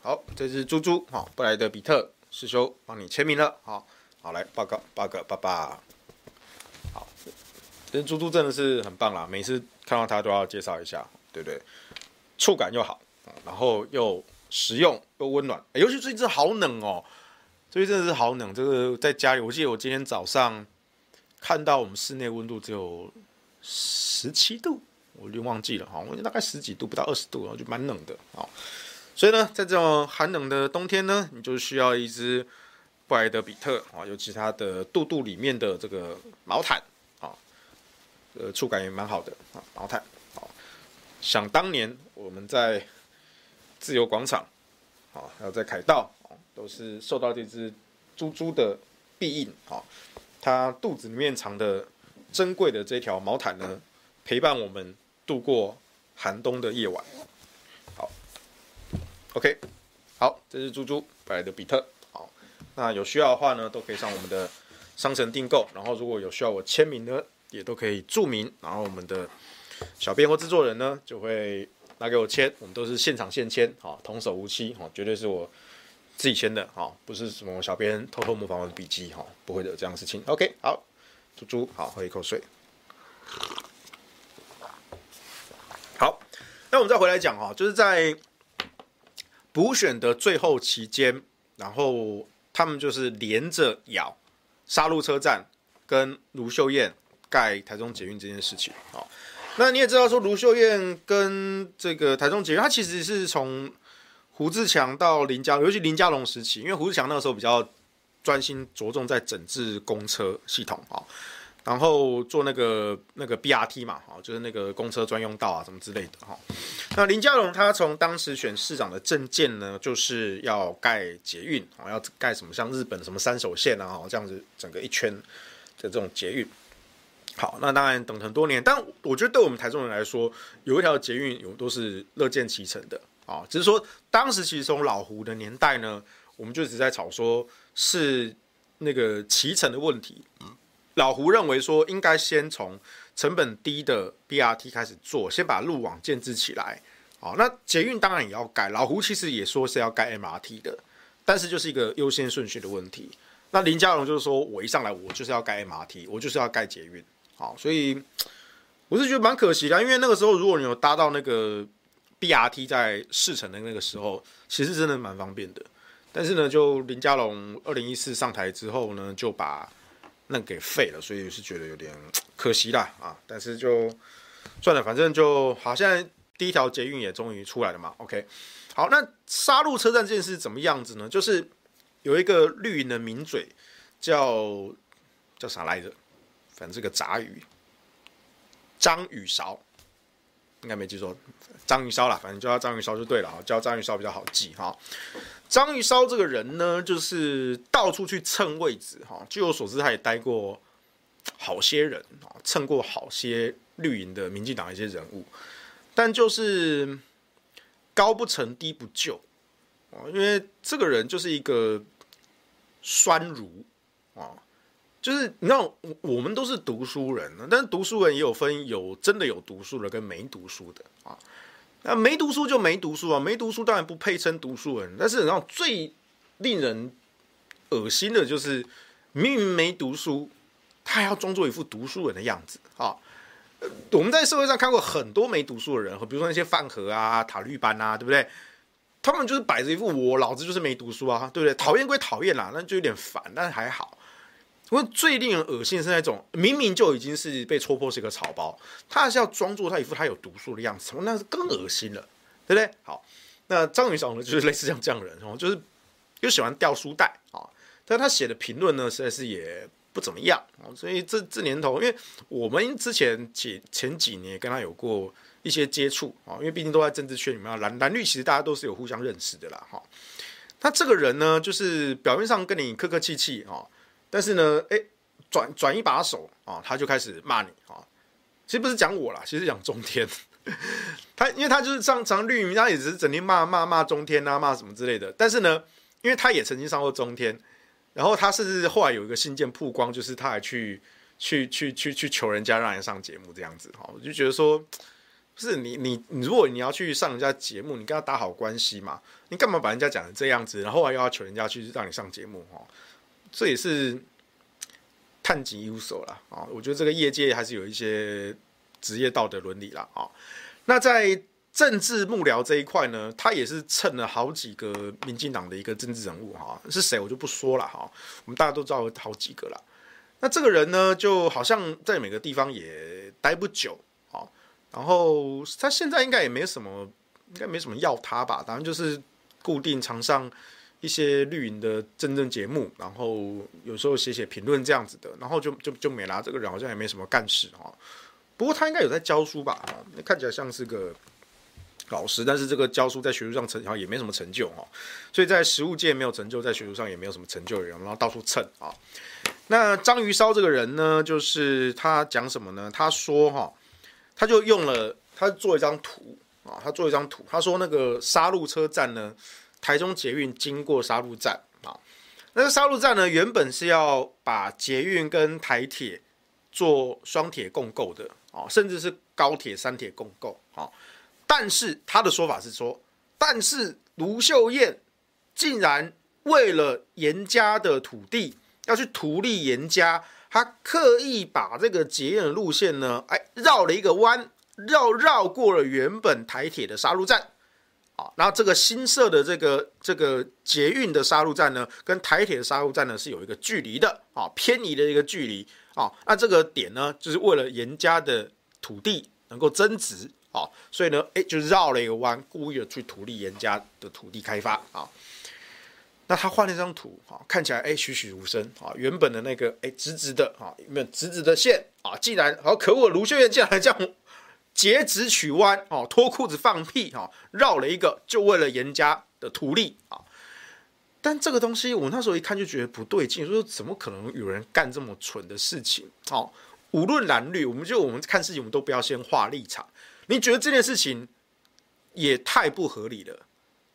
好，这是猪猪，好，布莱德比特师兄帮你签名了，好，好，来报告报告爸爸，好，这猪猪真的是很棒啦，每次看到他都要介绍一下，对不对？触感又好，然后又实用又温暖，尤其最近好冷哦，最近真的是好冷，这个在家里，我记得我今天早上看到我们室内温度只有十七度。我就忘记了哈，我觉得大概十几度，不到二十度，然后就蛮冷的啊。所以呢，在这种寒冷的冬天呢，你就需要一只布莱德比特啊，尤其它的肚肚里面的这个毛毯啊，呃，触感也蛮好的啊，毛毯。想当年我们在自由广场啊，还有在凯道都是受到这只猪猪的庇荫啊，它肚子里面藏的珍贵的这条毛毯呢，陪伴我们。度过寒冬的夜晚，好，OK，好，这是猪猪布莱德比特，好，那有需要的话呢，都可以上我们的商城订购，然后如果有需要我签名的，也都可以注明，然后我们的小编或制作人呢，就会拿给我签，我们都是现场现签，好，童叟无欺，好，绝对是我自己签的，好，不是什么小编偷偷模仿我的笔记，好，不会有这样的事情，OK，好，猪猪，好，喝一口水。好那我们再回来讲哈，就是在补选的最后期间，然后他们就是连着咬杀戮车站跟卢秀燕盖台中捷运这件事情。好，那你也知道说卢秀燕跟这个台中捷运，它其实是从胡志强到林家，尤其林佳龙时期，因为胡志强那个时候比较专心着重在整治公车系统啊。然后做那个那个 BRT 嘛，哈，就是那个公车专用道啊，什么之类的，哈。那林佳龙他从当时选市长的政见呢，就是要盖捷运，啊，要盖什么像日本什么三手线啊，哦这样子整个一圈的这种捷运。好，那当然等很多年，但我觉得对我们台中人来说，有一条捷运有都是乐见其成的，啊，只是说当时其实从老胡的年代呢，我们就一直在吵说是那个骑乘的问题。老胡认为说，应该先从成本低的 BRT 开始做，先把路网建置起来。好，那捷运当然也要盖。老胡其实也说是要盖 MRT 的，但是就是一个优先顺序的问题。那林佳龙就是说我一上来我就是要盖 MRT，我就是要盖捷运。好，所以我是觉得蛮可惜的，因为那个时候如果你有搭到那个 BRT 在试乘的那个时候，其实真的蛮方便的。但是呢，就林佳龙二零一四上台之后呢，就把那给废了，所以是觉得有点可惜啦啊！但是就算了，反正就好。现在第一条捷运也终于出来了嘛。OK，好，那沙鹿车站这件事怎么样子呢？就是有一个绿营的名嘴叫叫啥来着？反正是个杂鱼，章鱼烧，应该没记错，章鱼烧啦，反正叫他张宇韶就对了啊，叫章鱼烧比较好记哈。章鱼烧这个人呢，就是到处去蹭位置哈。据我所知，他也待过好些人啊，蹭过好些绿营的民进党一些人物，但就是高不成低不就啊。因为这个人就是一个酸儒啊，就是你知道，我我们都是读书人，但是读书人也有分有真的有读书的跟没读书的啊。那没读书就没读书啊，没读书当然不配称读书人。但是然后最令人恶心的就是明明没读书，他还要装作一副读书人的样子啊。我们在社会上看过很多没读书的人，比如说那些饭盒啊、塔绿班啊，对不对？他们就是摆着一副我老子就是没读书啊，对不对？讨厌归讨厌啦，那就有点烦，但是还好。不过最令人恶心的是那种明明就已经是被戳破是一个草包，他还是要装作他一副他有读书的样子，那是更恶心了，对不对？好，那张宇韶呢，就是类似像这样的人哦，就是又喜欢掉书袋啊，但他写的评论呢，实在是也不怎么样啊。所以这这年头，因为我们之前前前几年跟他有过一些接触啊，因为毕竟都在政治圈里面，蓝蓝绿其实大家都是有互相认识的啦哈。他这个人呢，就是表面上跟你客客气气啊，但是呢，哎，转转一把手啊，他就开始骂你啊。其实不是讲我啦，其实讲中天。他因为他就是上上绿营，他也只是整天骂骂骂中天啊，骂什么之类的。但是呢，因为他也曾经上过中天，然后他甚至后来有一个信件曝光，就是他还去去去去去求人家让人上节目这样子哈。我就觉得说，不是你你你，如果你要去上人家节目，你跟他打好关系嘛，你干嘛把人家讲成这样子，然后还又要求人家去让你上节目哈？这也是探井优手了啊！我觉得这个业界还是有一些职业道德伦理了啊。那在政治幕僚这一块呢，他也是蹭了好几个民进党的一个政治人物哈，是谁我就不说了哈，我们大家都知道好几个了。那这个人呢，就好像在每个地方也待不久啊，然后他现在应该也没什么，应该没什么要他吧，当然就是固定常上一些绿营的政治节目，然后有时候写写评论这样子的，然后就就就没啦。这个人好像也没什么干事哈。不过他应该有在教书吧？看起来像是个老师，但是这个教书在学术上成好像也没什么成就哈，所以在实务界没有成就，在学术上也没有什么成就的人，然后到处蹭啊。那章鱼烧这个人呢，就是他讲什么呢？他说哈，他就用了他做一张图啊，他做一张图，他说那个杀戮车站呢，台中捷运经过沙鹿站啊，那个沙鹿站呢，原本是要把捷运跟台铁做双铁共构的。哦，甚至是高铁、三铁共构，啊，但是他的说法是说，但是卢秀燕竟然为了严家的土地要去图利严家，他刻意把这个捷运的路线呢，哎，绕了一个弯，绕绕过了原本台铁的沙鹿站，啊、然后这个新设的这个这个捷运的杀戮站呢，跟台铁的杀戮站呢是有一个距离的，啊、偏移的一个距离。啊，那这个点呢，就是为了严家的土地能够增值啊、所以呢，哎，就绕了一个弯，故意的去图利严家的土地开发啊、那他画那张图啊、看起来哎栩栩如生啊、原本的那个哎直直的啊，有没有直直的线啊？竟然好可恶，卢秀燕竟然这样截直取弯哦，脱裤子放屁哈、哦，绕了一个，就为了严家的图利啊。但这个东西，我那时候一看就觉得不对劲，说怎么可能有人干这么蠢的事情？哦，无论蓝绿，我们就我们看事情，我们都不要先画立场。你觉得这件事情也太不合理了，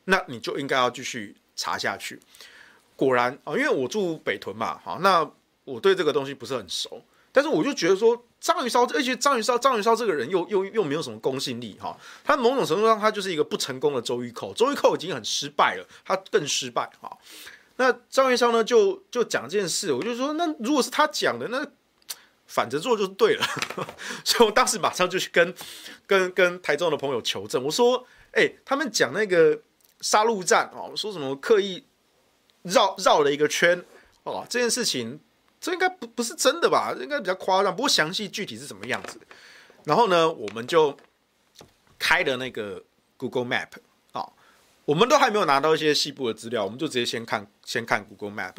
那你就应该要继续查下去。果然啊，因为我住北屯嘛，好，那我对这个东西不是很熟。但是我就觉得说，张于骚，而且张于骚，张于骚这个人又又又没有什么公信力哈。他某种程度上，他就是一个不成功的周玉蔻。周玉蔻已经很失败了，他更失败哈。那张于骚呢，就就讲这件事，我就说，那如果是他讲的，那反着做就是对了。所以我当时马上就去跟跟跟台中的朋友求证，我说，哎、他们讲那个杀戮战哦，说什么刻意绕绕了一个圈哦，这件事情。这应该不不是真的吧？应该比较夸张，不过详细具体是什么样子。然后呢，我们就开了那个 Google Map 啊、哦，我们都还没有拿到一些细部的资料，我们就直接先看先看 Google Map，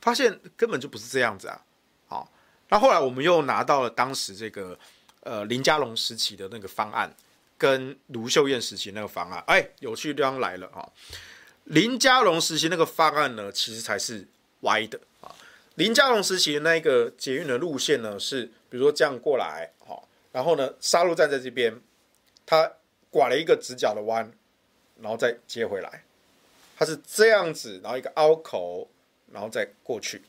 发现根本就不是这样子啊。好、哦，那后来我们又拿到了当时这个呃林佳龙时期的那个方案，跟卢秀燕时期那个方案，哎，有趣地方来了啊、哦！林佳龙时期那个方案呢，其实才是歪的。林佳龙时期的那一个捷运的路线呢，是比如说这样过来，好，然后呢，沙鹿站在这边，它拐了一个直角的弯，然后再接回来，它是这样子，然后一个凹口，然后再过去。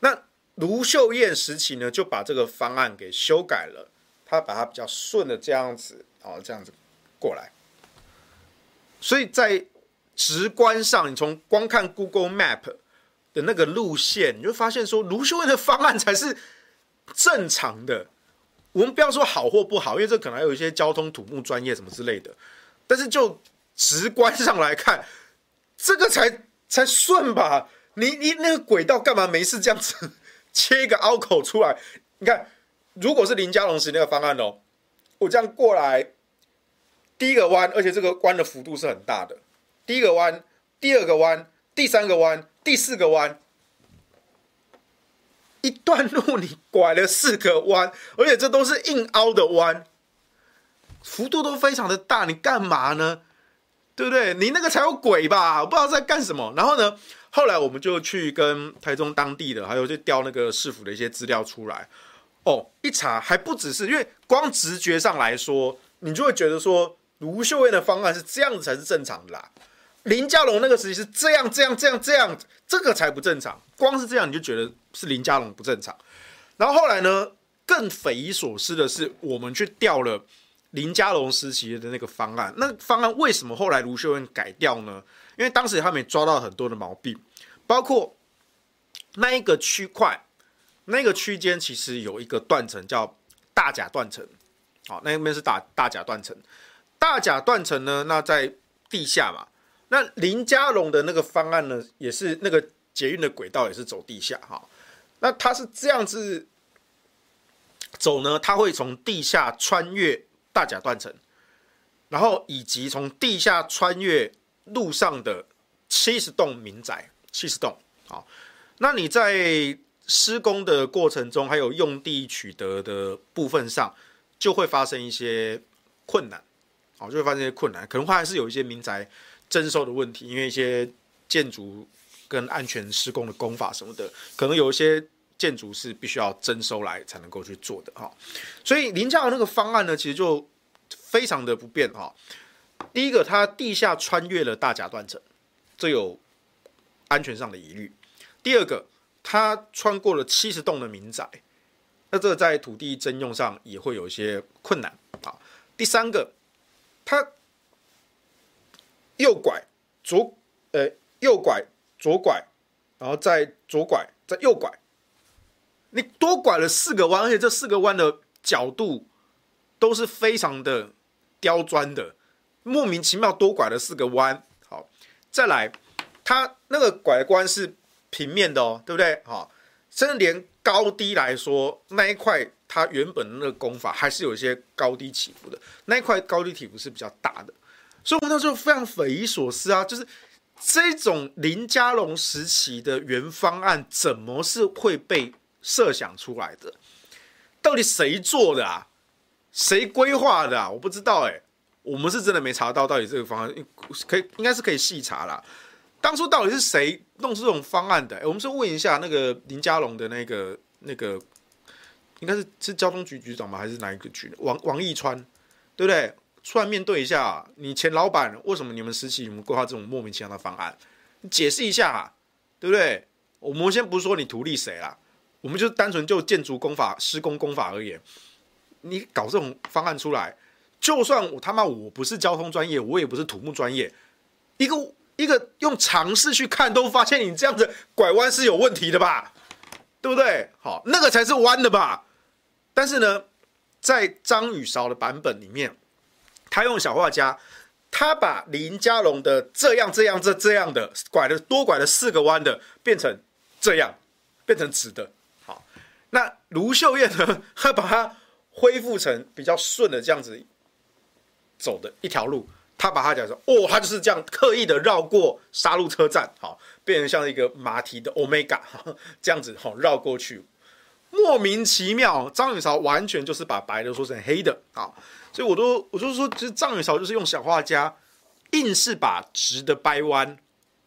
那卢秀燕时期呢，就把这个方案给修改了，他把它比较顺的这样子，哦，这样子过来。所以在直观上，你从光看 Google Map。的那个路线，你就发现说卢秀燕的方案才是正常的。我们不要说好或不好，因为这可能还有一些交通土木专业什么之类的。但是就直观上来看，这个才才顺吧？你你那个轨道干嘛没事这样子切一个凹口出来？你看，如果是林家龙时那个方案哦，我这样过来，第一个弯，而且这个弯的幅度是很大的。第一个弯，第二个弯，第三个弯。第四个弯，一段路你拐了四个弯，而且这都是硬凹的弯，幅度都非常的大，你干嘛呢？对不对？你那个才有鬼吧？我不知道在干什么。然后呢，后来我们就去跟台中当地的，还有去调那个市府的一些资料出来。哦，一查还不只是，因为光直觉上来说，你就会觉得说卢秀燕的方案是这样子才是正常的啦。林家龙那个时期是这样这样这样这样，这个才不正常。光是这样你就觉得是林家龙不正常。然后后来呢，更匪夷所思的是，我们去调了。林家龙时期的那个方案，那方案为什么后来卢秀燕改掉呢？因为当时他们也抓到很多的毛病，包括那一个区块，那个区间其实有一个断层叫大甲断层，好，那边是大大甲断层，大甲断层呢，那在地下嘛，那林佳龙的那个方案呢，也是那个捷运的轨道也是走地下哈，那它是这样子走呢，它会从地下穿越。大甲断层，然后以及从地下穿越路上的七十栋民宅，七十栋，好，那你在施工的过程中，还有用地取得的部分上，就会发生一些困难，好，就会发生一些困难，可能还是有一些民宅征收的问题，因为一些建筑跟安全施工的工法什么的，可能有一些。建筑是必须要征收来才能够去做的哈，所以林佳龙那个方案呢，其实就非常的不便哈。第一个，它地下穿越了大甲断层，这有安全上的疑虑；第二个，它穿过了七十栋的民宅，那这个在土地征用上也会有一些困难啊。第三个，它右拐左，呃，右拐左拐，然后再左拐再右拐。你多拐了四个弯，而且这四个弯的角度都是非常的刁钻的，莫名其妙多拐了四个弯。好，再来，它那个拐弯是平面的哦，对不对？好，甚至连高低来说，那一块它原本那个功法还是有一些高低起伏的，那一块高低起伏是比较大的，所以我那时候非常匪夷所思啊，就是这种林佳龙时期的原方案，怎么是会被设想出来的，到底谁做的啊？谁规划的啊？我不知道哎、我们是真的没查到到底这个方案可以应该是可以细查啦。当初到底是谁弄出这种方案的？欸、我们是问一下那个林佳龙的那个那个，应该是是交通局局长吗？还是哪一个局？王王义川，对不对？出来面对一下，你前老板为什么你们时期你们规划这种莫名其妙的方案？你解释一下，对不对？我们先不说你图利谁啦。我们就单纯就建筑工法、施工工法而言，你搞这种方案出来，就算我他妈我不是交通专业，我也不是土木专业，一个一个用常识去看，都发现你这样子拐弯是有问题的吧？对不对？好，那个才是弯的吧？但是呢，在张宇韶的版本里面，他用小画家，他把林家龙的这样这样这这样的拐了多拐了四个弯的，变成这样，变成直的。好那卢秀燕呢？她把它恢复成比较顺的这样子走的一条路，他把它讲说，哦，他就是这样刻意的绕过杀戮车站，好，变成像一个马蹄的 Omega 这样子，好绕过去，莫名其妙。张雨潮完全就是把白的说成黑的，啊，所以我都我就是说，其实张雨韶就是用小画家，硬是把直的掰弯，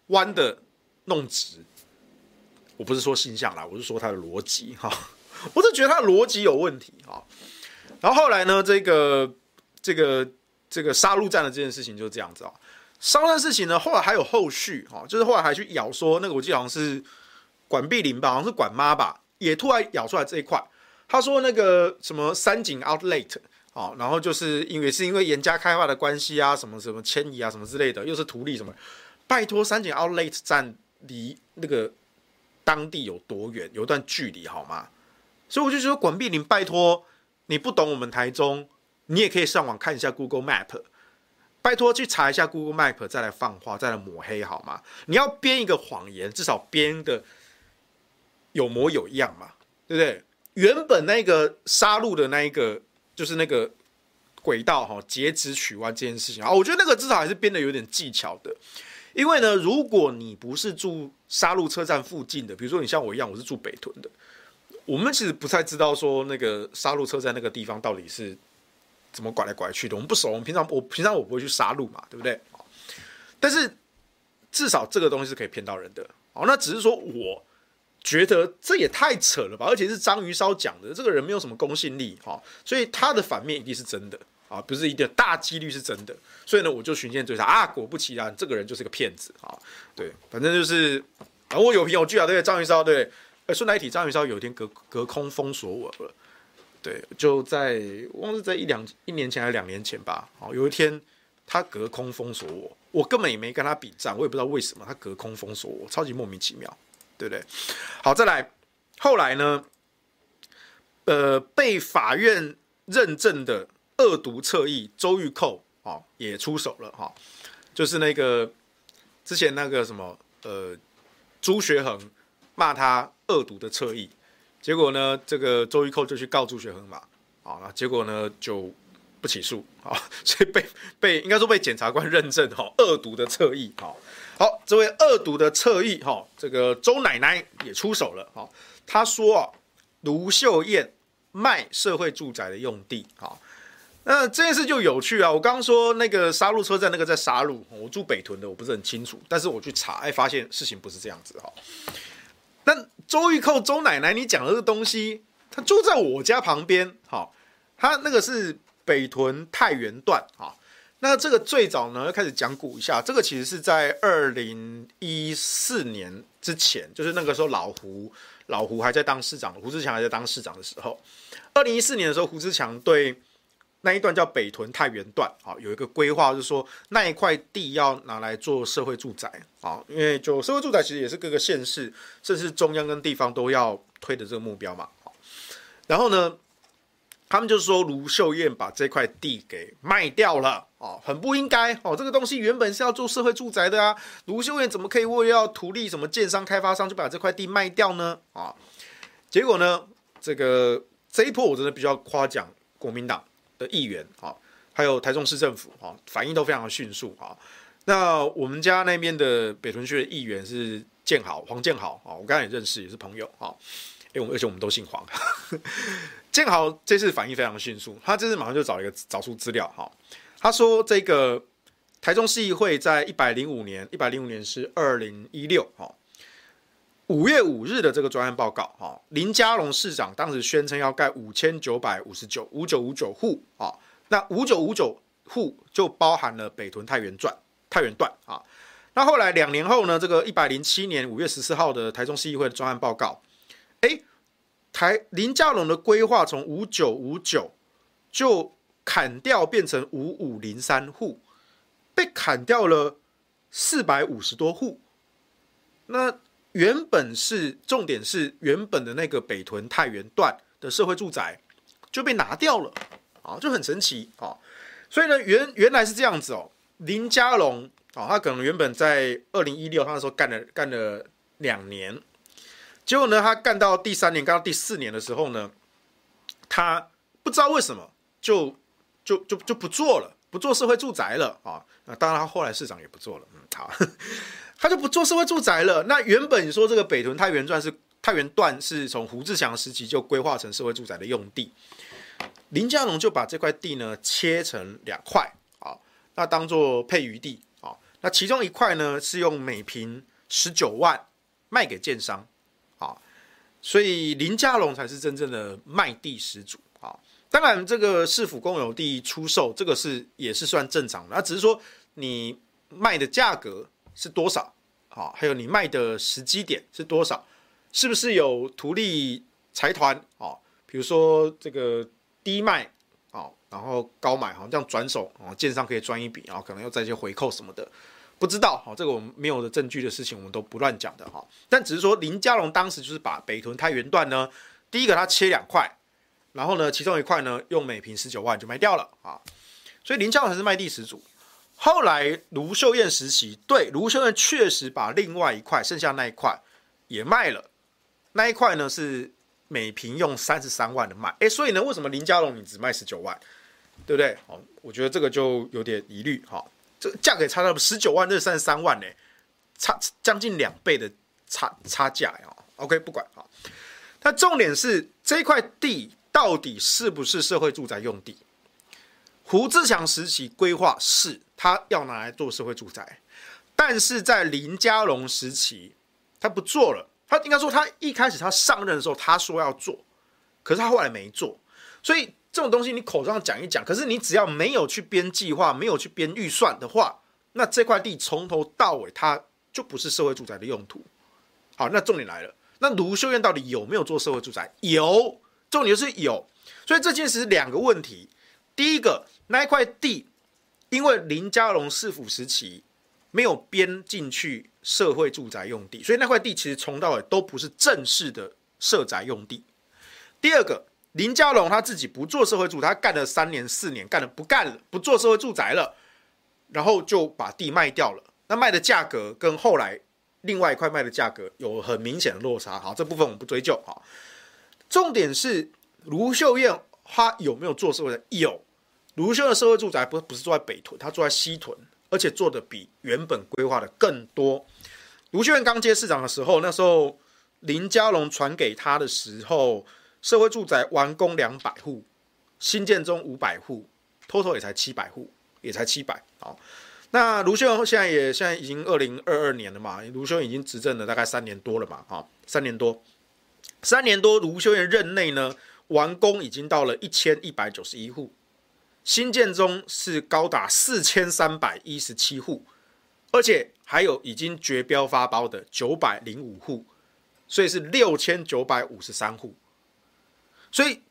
弯的弄直。我不是说形象啦，我是说他的逻辑哈。我是觉得他逻辑有问题啊，然后后来呢，这个这个这个杀戮战的这件事情就是这样子啊。杀戮战事情呢，后来还有后续哈，就是后来还去咬说那个，我记得好像是管碧玲吧，好像是管妈吧，也突然咬出来这一块。他说那个什么三井 Outlet 哦，然后就是因为是因为严加开发的关系啊，什么什么迁移啊，什么之类的，又是图利什么，拜托三井 Outlet 站离那个当地有多远？有一段距离好吗？所以我就说，管碧玲，拜托你不懂我们台中，你也可以上网看一下 Google Map，拜托去查一下 Google Map，再来放话，再来抹黑好吗？你要编一个谎言，至少编的有模有样嘛，对不对？原本那个杀戮的那一个，就是那个轨道哈，截止取弯这件事情啊，我觉得那个至少还是编的有点技巧的，因为呢，如果你不是住杀戮车站附近的，比如说你像我一样，我是住北屯的。我们其实不太知道说那个杀戮车站那个地方到底是怎么拐来拐去的，我们不熟。我们平常我平常我不会去杀戮嘛，对不对？但是至少这个东西是可以骗到人的。哦，那只是说我觉得这也太扯了吧，而且是章鱼烧讲的，这个人没有什么公信力，哈，所以他的反面一定是真的。啊，不是一定大几率是真的，所以呢，我就循线追查啊，果不其然，这个人就是个骗子啊。对，反正就是啊，我有凭有据啊，对，章鱼烧，对，呃，顺带一提，章鱼烧有一天隔隔空封锁我了，对，就在忘了在一两一年前还是两年前吧，好，有一天他隔空封锁我，我根本也没跟他比战，我也不知道为什么他隔空封锁我，超级莫名其妙，对不对？好，再来，后来呢，呃，被法院认证的。恶毒侧翼周玉蔻啊也出手了哈，就是那个之前那个什么呃朱学恒骂他恶毒的侧翼，结果呢这个周玉蔻就去告朱学恒嘛，啊那结果呢就不起诉啊，所以被被应该说被检察官认证哈恶毒的侧翼哈，好这位恶毒的侧翼哈这个周奶奶也出手了哈，她说啊卢秀燕卖社会住宅的用地啊。那这件事就有趣啊！我刚刚说那个杀戮车站，那个在杀戮。我住北屯的，我不是很清楚。但是我去查，哎，发现事情不是这样子哈。那周玉蔻周奶奶，你讲的这个东西，她住在我家旁边。哈，她那个是北屯太原段啊。那这个最早呢，要开始讲古一下。这个其实是在二零一四年之前，就是那个时候老胡老胡还在当市长，胡志强还在当市长的时候。二零一四年的时候，胡志强对。那一段叫北屯太原段啊，有一个规划，就是说那一块地要拿来做社会住宅啊，因为就社会住宅其实也是各个县市，甚至中央跟地方都要推的这个目标嘛。然后呢，他们就说卢秀燕把这块地给卖掉了哦，很不应该哦。这个东西原本是要做社会住宅的啊，卢秀燕怎么可以为了要图利什么建商开发商就把这块地卖掉呢？啊，结果呢，这个这一波我真的比较夸奖国民党。的议员啊，还有台中市政府啊，反应都非常迅速啊。那我们家那边的北屯区的议员是建豪黄建豪啊，我刚才也认识，也是朋友啊。因为而且我们都姓黄。建豪这次反应非常迅速，他这次马上就找一个找出资料哈。他说这个台中市议会在一百零五年，一百零五年是二零一六哈。五月五日的这个专案报告，哈，林佳龙市长当时宣称要盖五千九百五十九五九五九户，啊，那五九五九户就包含了北屯太原段太原段啊。那后来两年后呢，这个一百零七年五月十四号的台中市议会的专案报告，哎，台林佳龙的规划从五九五九就砍掉变成五五零三户，被砍掉了四百五十多户，那。原本是重点是原本的那个北屯太原段的社会住宅就被拿掉了啊，就很神奇啊。所以呢，原原来是这样子哦。林佳龙啊，他可能原本在二零一六，他那时候干了干了两年，结果呢，他干到第三年，干到第四年的时候呢，他不知道为什么就就就就不做了，不做社会住宅了啊。那当然，他后来市长也不做了。嗯，好。他就不做社会住宅了。那原本说这个北屯太原段是太原段是从胡志强时期就规划成社会住宅的用地，林佳龙就把这块地呢切成两块啊，那当做配余地啊。那其中一块呢是用每坪十九万卖给建商啊，所以林佳龙才是真正的卖地始祖啊。当然，这个市府公有地出售，这个是也是算正常的，那只是说你卖的价格。是多少？好，还有你卖的时机点是多少？是不是有图利财团？啊，比如说这个低卖，啊，然后高买，哈，这样转手，啊，建商可以赚一笔，然后可能要再一些回扣什么的，不知道，好，这个我们没有的证据的事情，我们都不乱讲的，哈。但只是说林佳龙当时就是把北屯太原段呢，第一个他切两块，然后呢，其中一块呢用每平十九万就卖掉了，啊，所以林佳龙才是卖地始祖。后来卢秀燕时期，对卢秀燕确实把另外一块剩下那一块也卖了，那一块呢是每平用三十三万的卖，哎，所以呢，为什么林佳龙你只卖十九万，对不对？哦，我觉得这个就有点疑虑哈，这价格差到十九万，这三十三万呢，差将近两倍的差差价呀。OK，不管哈，但重点是这块地到底是不是社会住宅用地？胡志强时期规划是他要拿来做社会住宅，但是在林佳龙时期他不做了。他应该说他一开始他上任的时候他说要做，可是他后来没做。所以这种东西你口上讲一讲，可是你只要没有去编计划，没有去编预算的话，那这块地从头到尾它就不是社会住宅的用途。好，那重点来了，那卢秀燕到底有没有做社会住宅？有，重点是有。所以这件事两个问题，第一个，那一块地因为林家龙市府时期没有编进去社会住宅用地，所以那块地其实从到尾都不是正式的社宅用地。第二个。林家龙他自己不做社会住，他干了三年四年，干了不干了，不做社会住宅了，然后就把地卖掉了。那卖的价格跟后来另外一块卖的价格有很明显的落差。好，这部分我们不追究。好，重点是卢秀燕她有没有做社会的？有。卢秀燕的社会住宅不不是住在北屯，她住在西屯，而且做的比原本规划的更多。卢秀燕刚接市长的时候，那时候林佳龙传给他的时候。社会住宅完工两百户，新建中五百户，total 也才七百户，也才七百。好，那卢秀燕现在也现在已经二零二二年了嘛，卢秀燕已经执政了大概三年多了嘛，哈，三年多，三年多，卢秀燕任内呢，完工已经到了一千一百九十一户，新建中是高达四千三百一十七户，而且还有已经绝标发包的九百零五户，所以是六千九百五十三户。所以，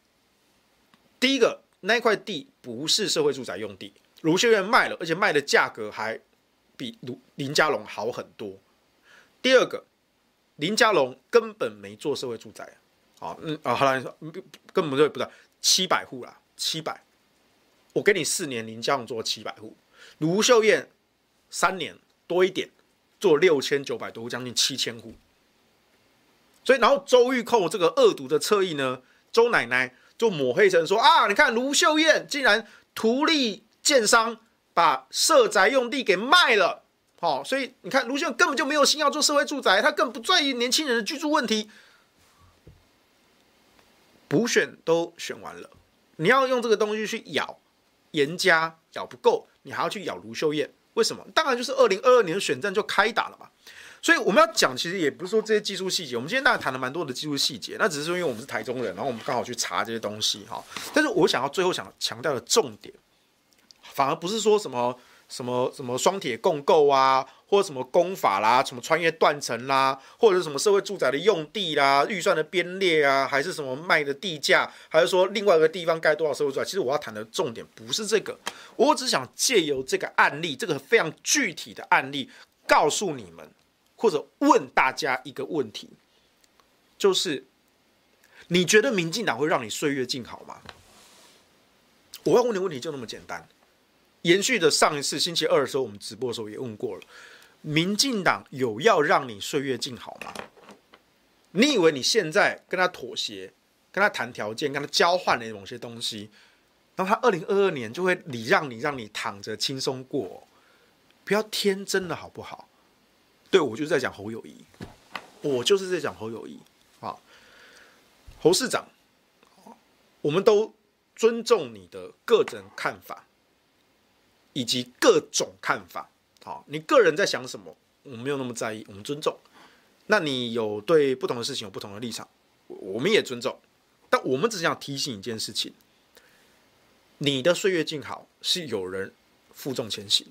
第一个那块地不是社会住宅用地，卢秀燕卖了，而且卖的价格还比卢林家龙好很多。第二个，林佳龙根本没做社会住宅，好，嗯啊，好了，根本就不对，七百户啦，七百，我给你四年，林佳龙做七百户，卢秀燕三年多一点，做六千九百多户，将近七千户。所以，然后周玉蔻这个恶毒的侧翼呢？周奶奶就抹黑成说啊，你看卢秀燕竟然图利建商，把社宅用地给卖了，好，所以你看卢秀根本就没有心要做社会住宅，他更不在意年轻人的居住问题。补选都选完了，你要用这个东西去咬严家，咬不够，你还要去咬卢秀燕，为什么？当然就是二零二二年的选战就开打了嘛。所以我们要讲，其实也不是说这些技术细节。我们今天大概谈了蛮多的技术细节，那只是说因为我们是台中人，然后我们刚好去查这些东西哈。但是我想要最后想强调的重点，反而不是说什么什么什么双铁共构啊，或者什么工法啦，什么穿越断层啦，或者什么社会住宅的用地啦、预算的编列啊，还是什么卖的地价，还是说另外一个地方盖多少社会住宅。其实我要谈的重点不是这个，我只想借由这个案例，这个非常具体的案例，告诉你们。或者问大家一个问题，就是你觉得民进党会让你岁月静好吗？我要问的问题就那么简单。延续的上一次星期二的时候，我们直播的时候也问过了，民进党有要让你岁月静好吗？你以为你现在跟他妥协、跟他谈条件、跟他交换的某些东西，然后他二零二二年就会礼让你，让你躺着轻松过？不要天真了，好不好？对，我就是在讲侯友谊，我就是在讲侯友谊啊，侯市长，我们都尊重你的个人看法，以及各种看法。好，你个人在想什么，我没有那么在意，我们尊重。那你有对不同的事情有不同的立场，我们也尊重。但我们只想提醒一件事情：你的岁月静好，是有人负重前行，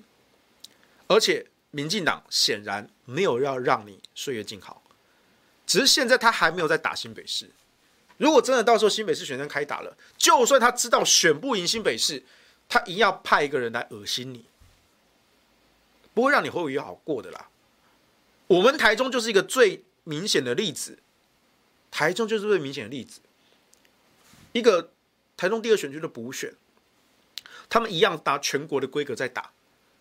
而且。民进党显然没有要让你岁月静好，只是现在他还没有在打新北市。如果真的到时候新北市选战开打了，就算他知道选不赢新北市，他一样要派一个人来恶心你，不会让你侯友宜好过的啦。我们台中就是一个最明显的例子，台中就是最明显的例子，一个台中第二选区的补选，他们一样打全国的规格在打。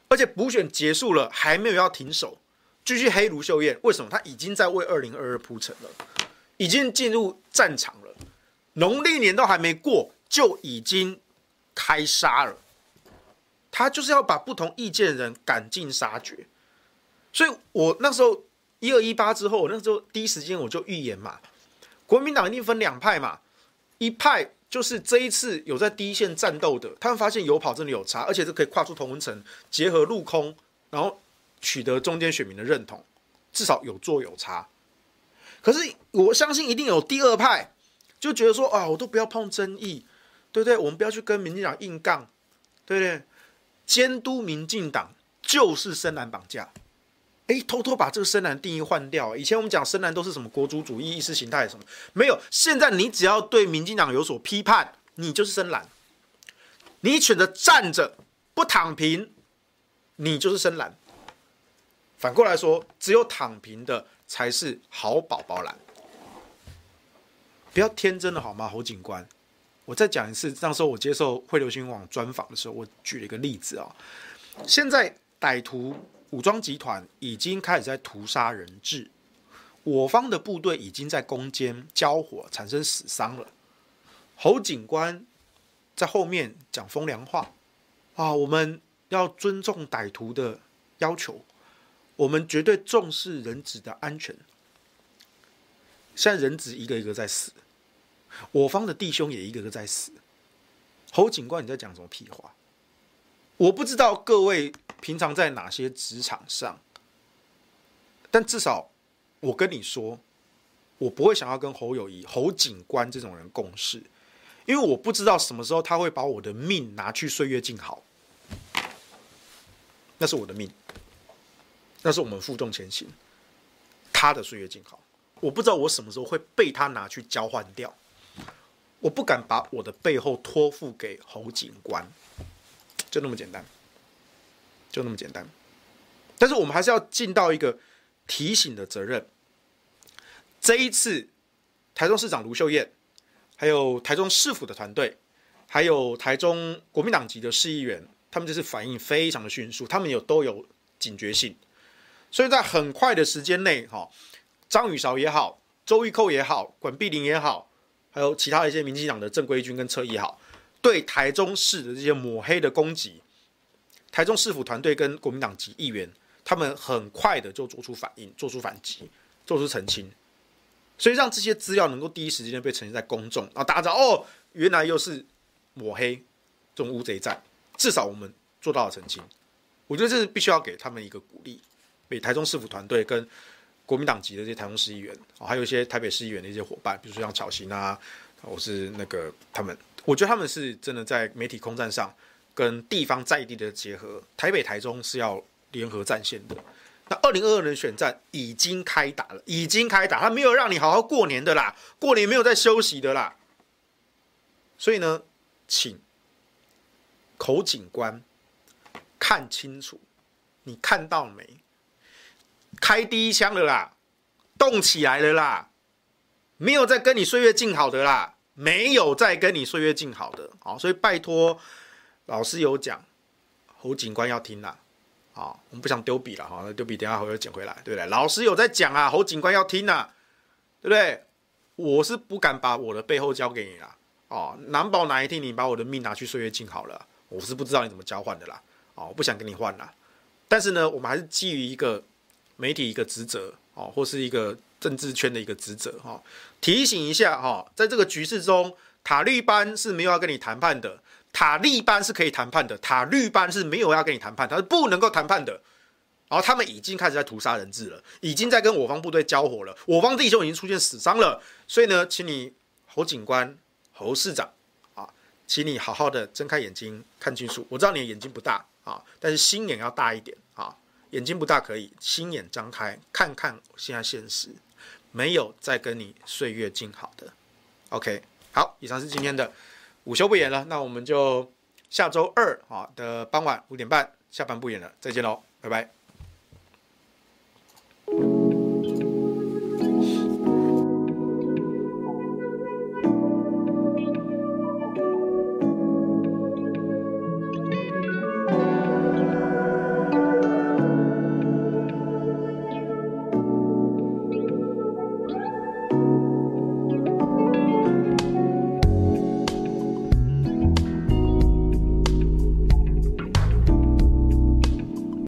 而且补选结束了，还没有要停手，继续黑卢秀燕。为什么？他已经在为二零二二铺陈了，已经进入战场了。农历年都还没过，就已经开杀了。他就是要把不同意见的人赶尽杀绝。所以我那时候一二一八之后，我那时候第一时间我就预言嘛，国民党一定分两派嘛，一派就是这一次有在第一线战斗的，他们发现有跑真的有差，而且是可以跨出同温层，结合陆空，然后取得中间选民的认同，至少有做有差。可是我相信一定有第二派，就觉得说啊，我都不要碰争议，对不对？我们不要去跟民进党硬杠，对不对？监督民进党就是深蓝绑架。哎，偷偷把这个深蓝定义换掉。以前我们讲深蓝都是什么国族主义、意识形态什么，没有。现在你只要对民进党有所批判，你就是深蓝。你选择站着不躺平，你就是深蓝。反过来说，只有躺平的才是好宝宝蓝。不要天真的好吗，侯警官？我再讲一次，那时候我接受汇流新闻网专访的时候，我举了一个例子啊。现在歹徒。武装集团已经开始在屠杀人质，我方的部队已经在攻坚交火，产生死伤了。侯警官在后面讲风凉话啊，我们要尊重歹徒的要求，我们绝对重视人质的安全。现在人质一个一个在死，我方的弟兄也一个个在死。侯警官，你在讲什么屁话？我不知道各位。平常在哪些职场上？但至少我跟你说，我不会想要跟侯友谊、侯警官这种人共事，因为我不知道什么时候他会把我的命拿去岁月静好。那是我的命，那是我们负重前行。他的岁月静好，我不知道我什么时候会被他拿去交换掉。我不敢把我的背后托付给侯警官，就那么简单。就那么简单，但是我们还是要尽到一个提醒的责任。这一次，台中市长卢秀燕，还有台中市府的团队，还有台中国民党籍的市议员，他们这次反应非常的迅速，他们有都有警觉性，所以在很快的时间内，哈，张宇韶也好，周玉蔻也好，管碧玲也好，还有其他一些民进党的正规军跟车也好，对台中市的这些抹黑的攻击。台中市府团队跟国民党籍议员，他们很快的就做出反应，做出反击，做出澄清，所以让这些资料能够第一时间被呈现在公众，然后大家知道哦，原来又是抹黑这种乌贼战，至少我们做到了澄清。我觉得这是必须要给他们一个鼓励，给台中市府团队跟国民党籍的这些台中市议员，还有一些台北市议员的一些伙伴，比如说像巧芯啊，我是那个他们，我觉得他们是真的在媒体空战上。跟地方在地的结合，台北、台中是要联合战线的。那二零二二年选战已经开打了，已经开打，他没有让你好好过年的啦，过年没有在休息的啦。所以呢，请口警官看清楚，你看到没？开第一枪了啦，动起来了啦，没有在跟你岁月静好的啦，没有在跟你岁月静好的。好，所以拜托。老师有讲，侯警官要听啦，好，我们不想丢笔了哈，那丢笔等下侯又捡回来，对不对？老师有在讲啊，侯警官要听呐，对不对？我是不敢把我的背后交给你啦，哦，难保哪一天你把我的命拿去岁月静好了，我是不知道你怎么交换的啦，哦，我不想跟你换啦。但是呢，我们还是基于一个媒体一个职责，哦，或是一个政治圈的一个职责，哈，提醒一下哈，在这个局势中，塔利班是没有要跟你谈判的。塔利班是可以谈判的，塔利班是没有要跟你谈判，他是不能够谈判的。然后他们已经开始在屠杀人质了，已经在跟我方部队交火了，我方弟兄已经出现死伤了。所以呢，请你侯警官、侯市长啊，请你好好的睁开眼睛看清楚。我知道你的眼睛不大啊，但是心眼要大一点。眼睛不大可以，心眼张开看看现在现实，没有再跟你岁月静好的。OK，好，以上是今天的。午休不演了，那我们就下周二啊的傍晚五点半下班不演了，再见喽，拜拜。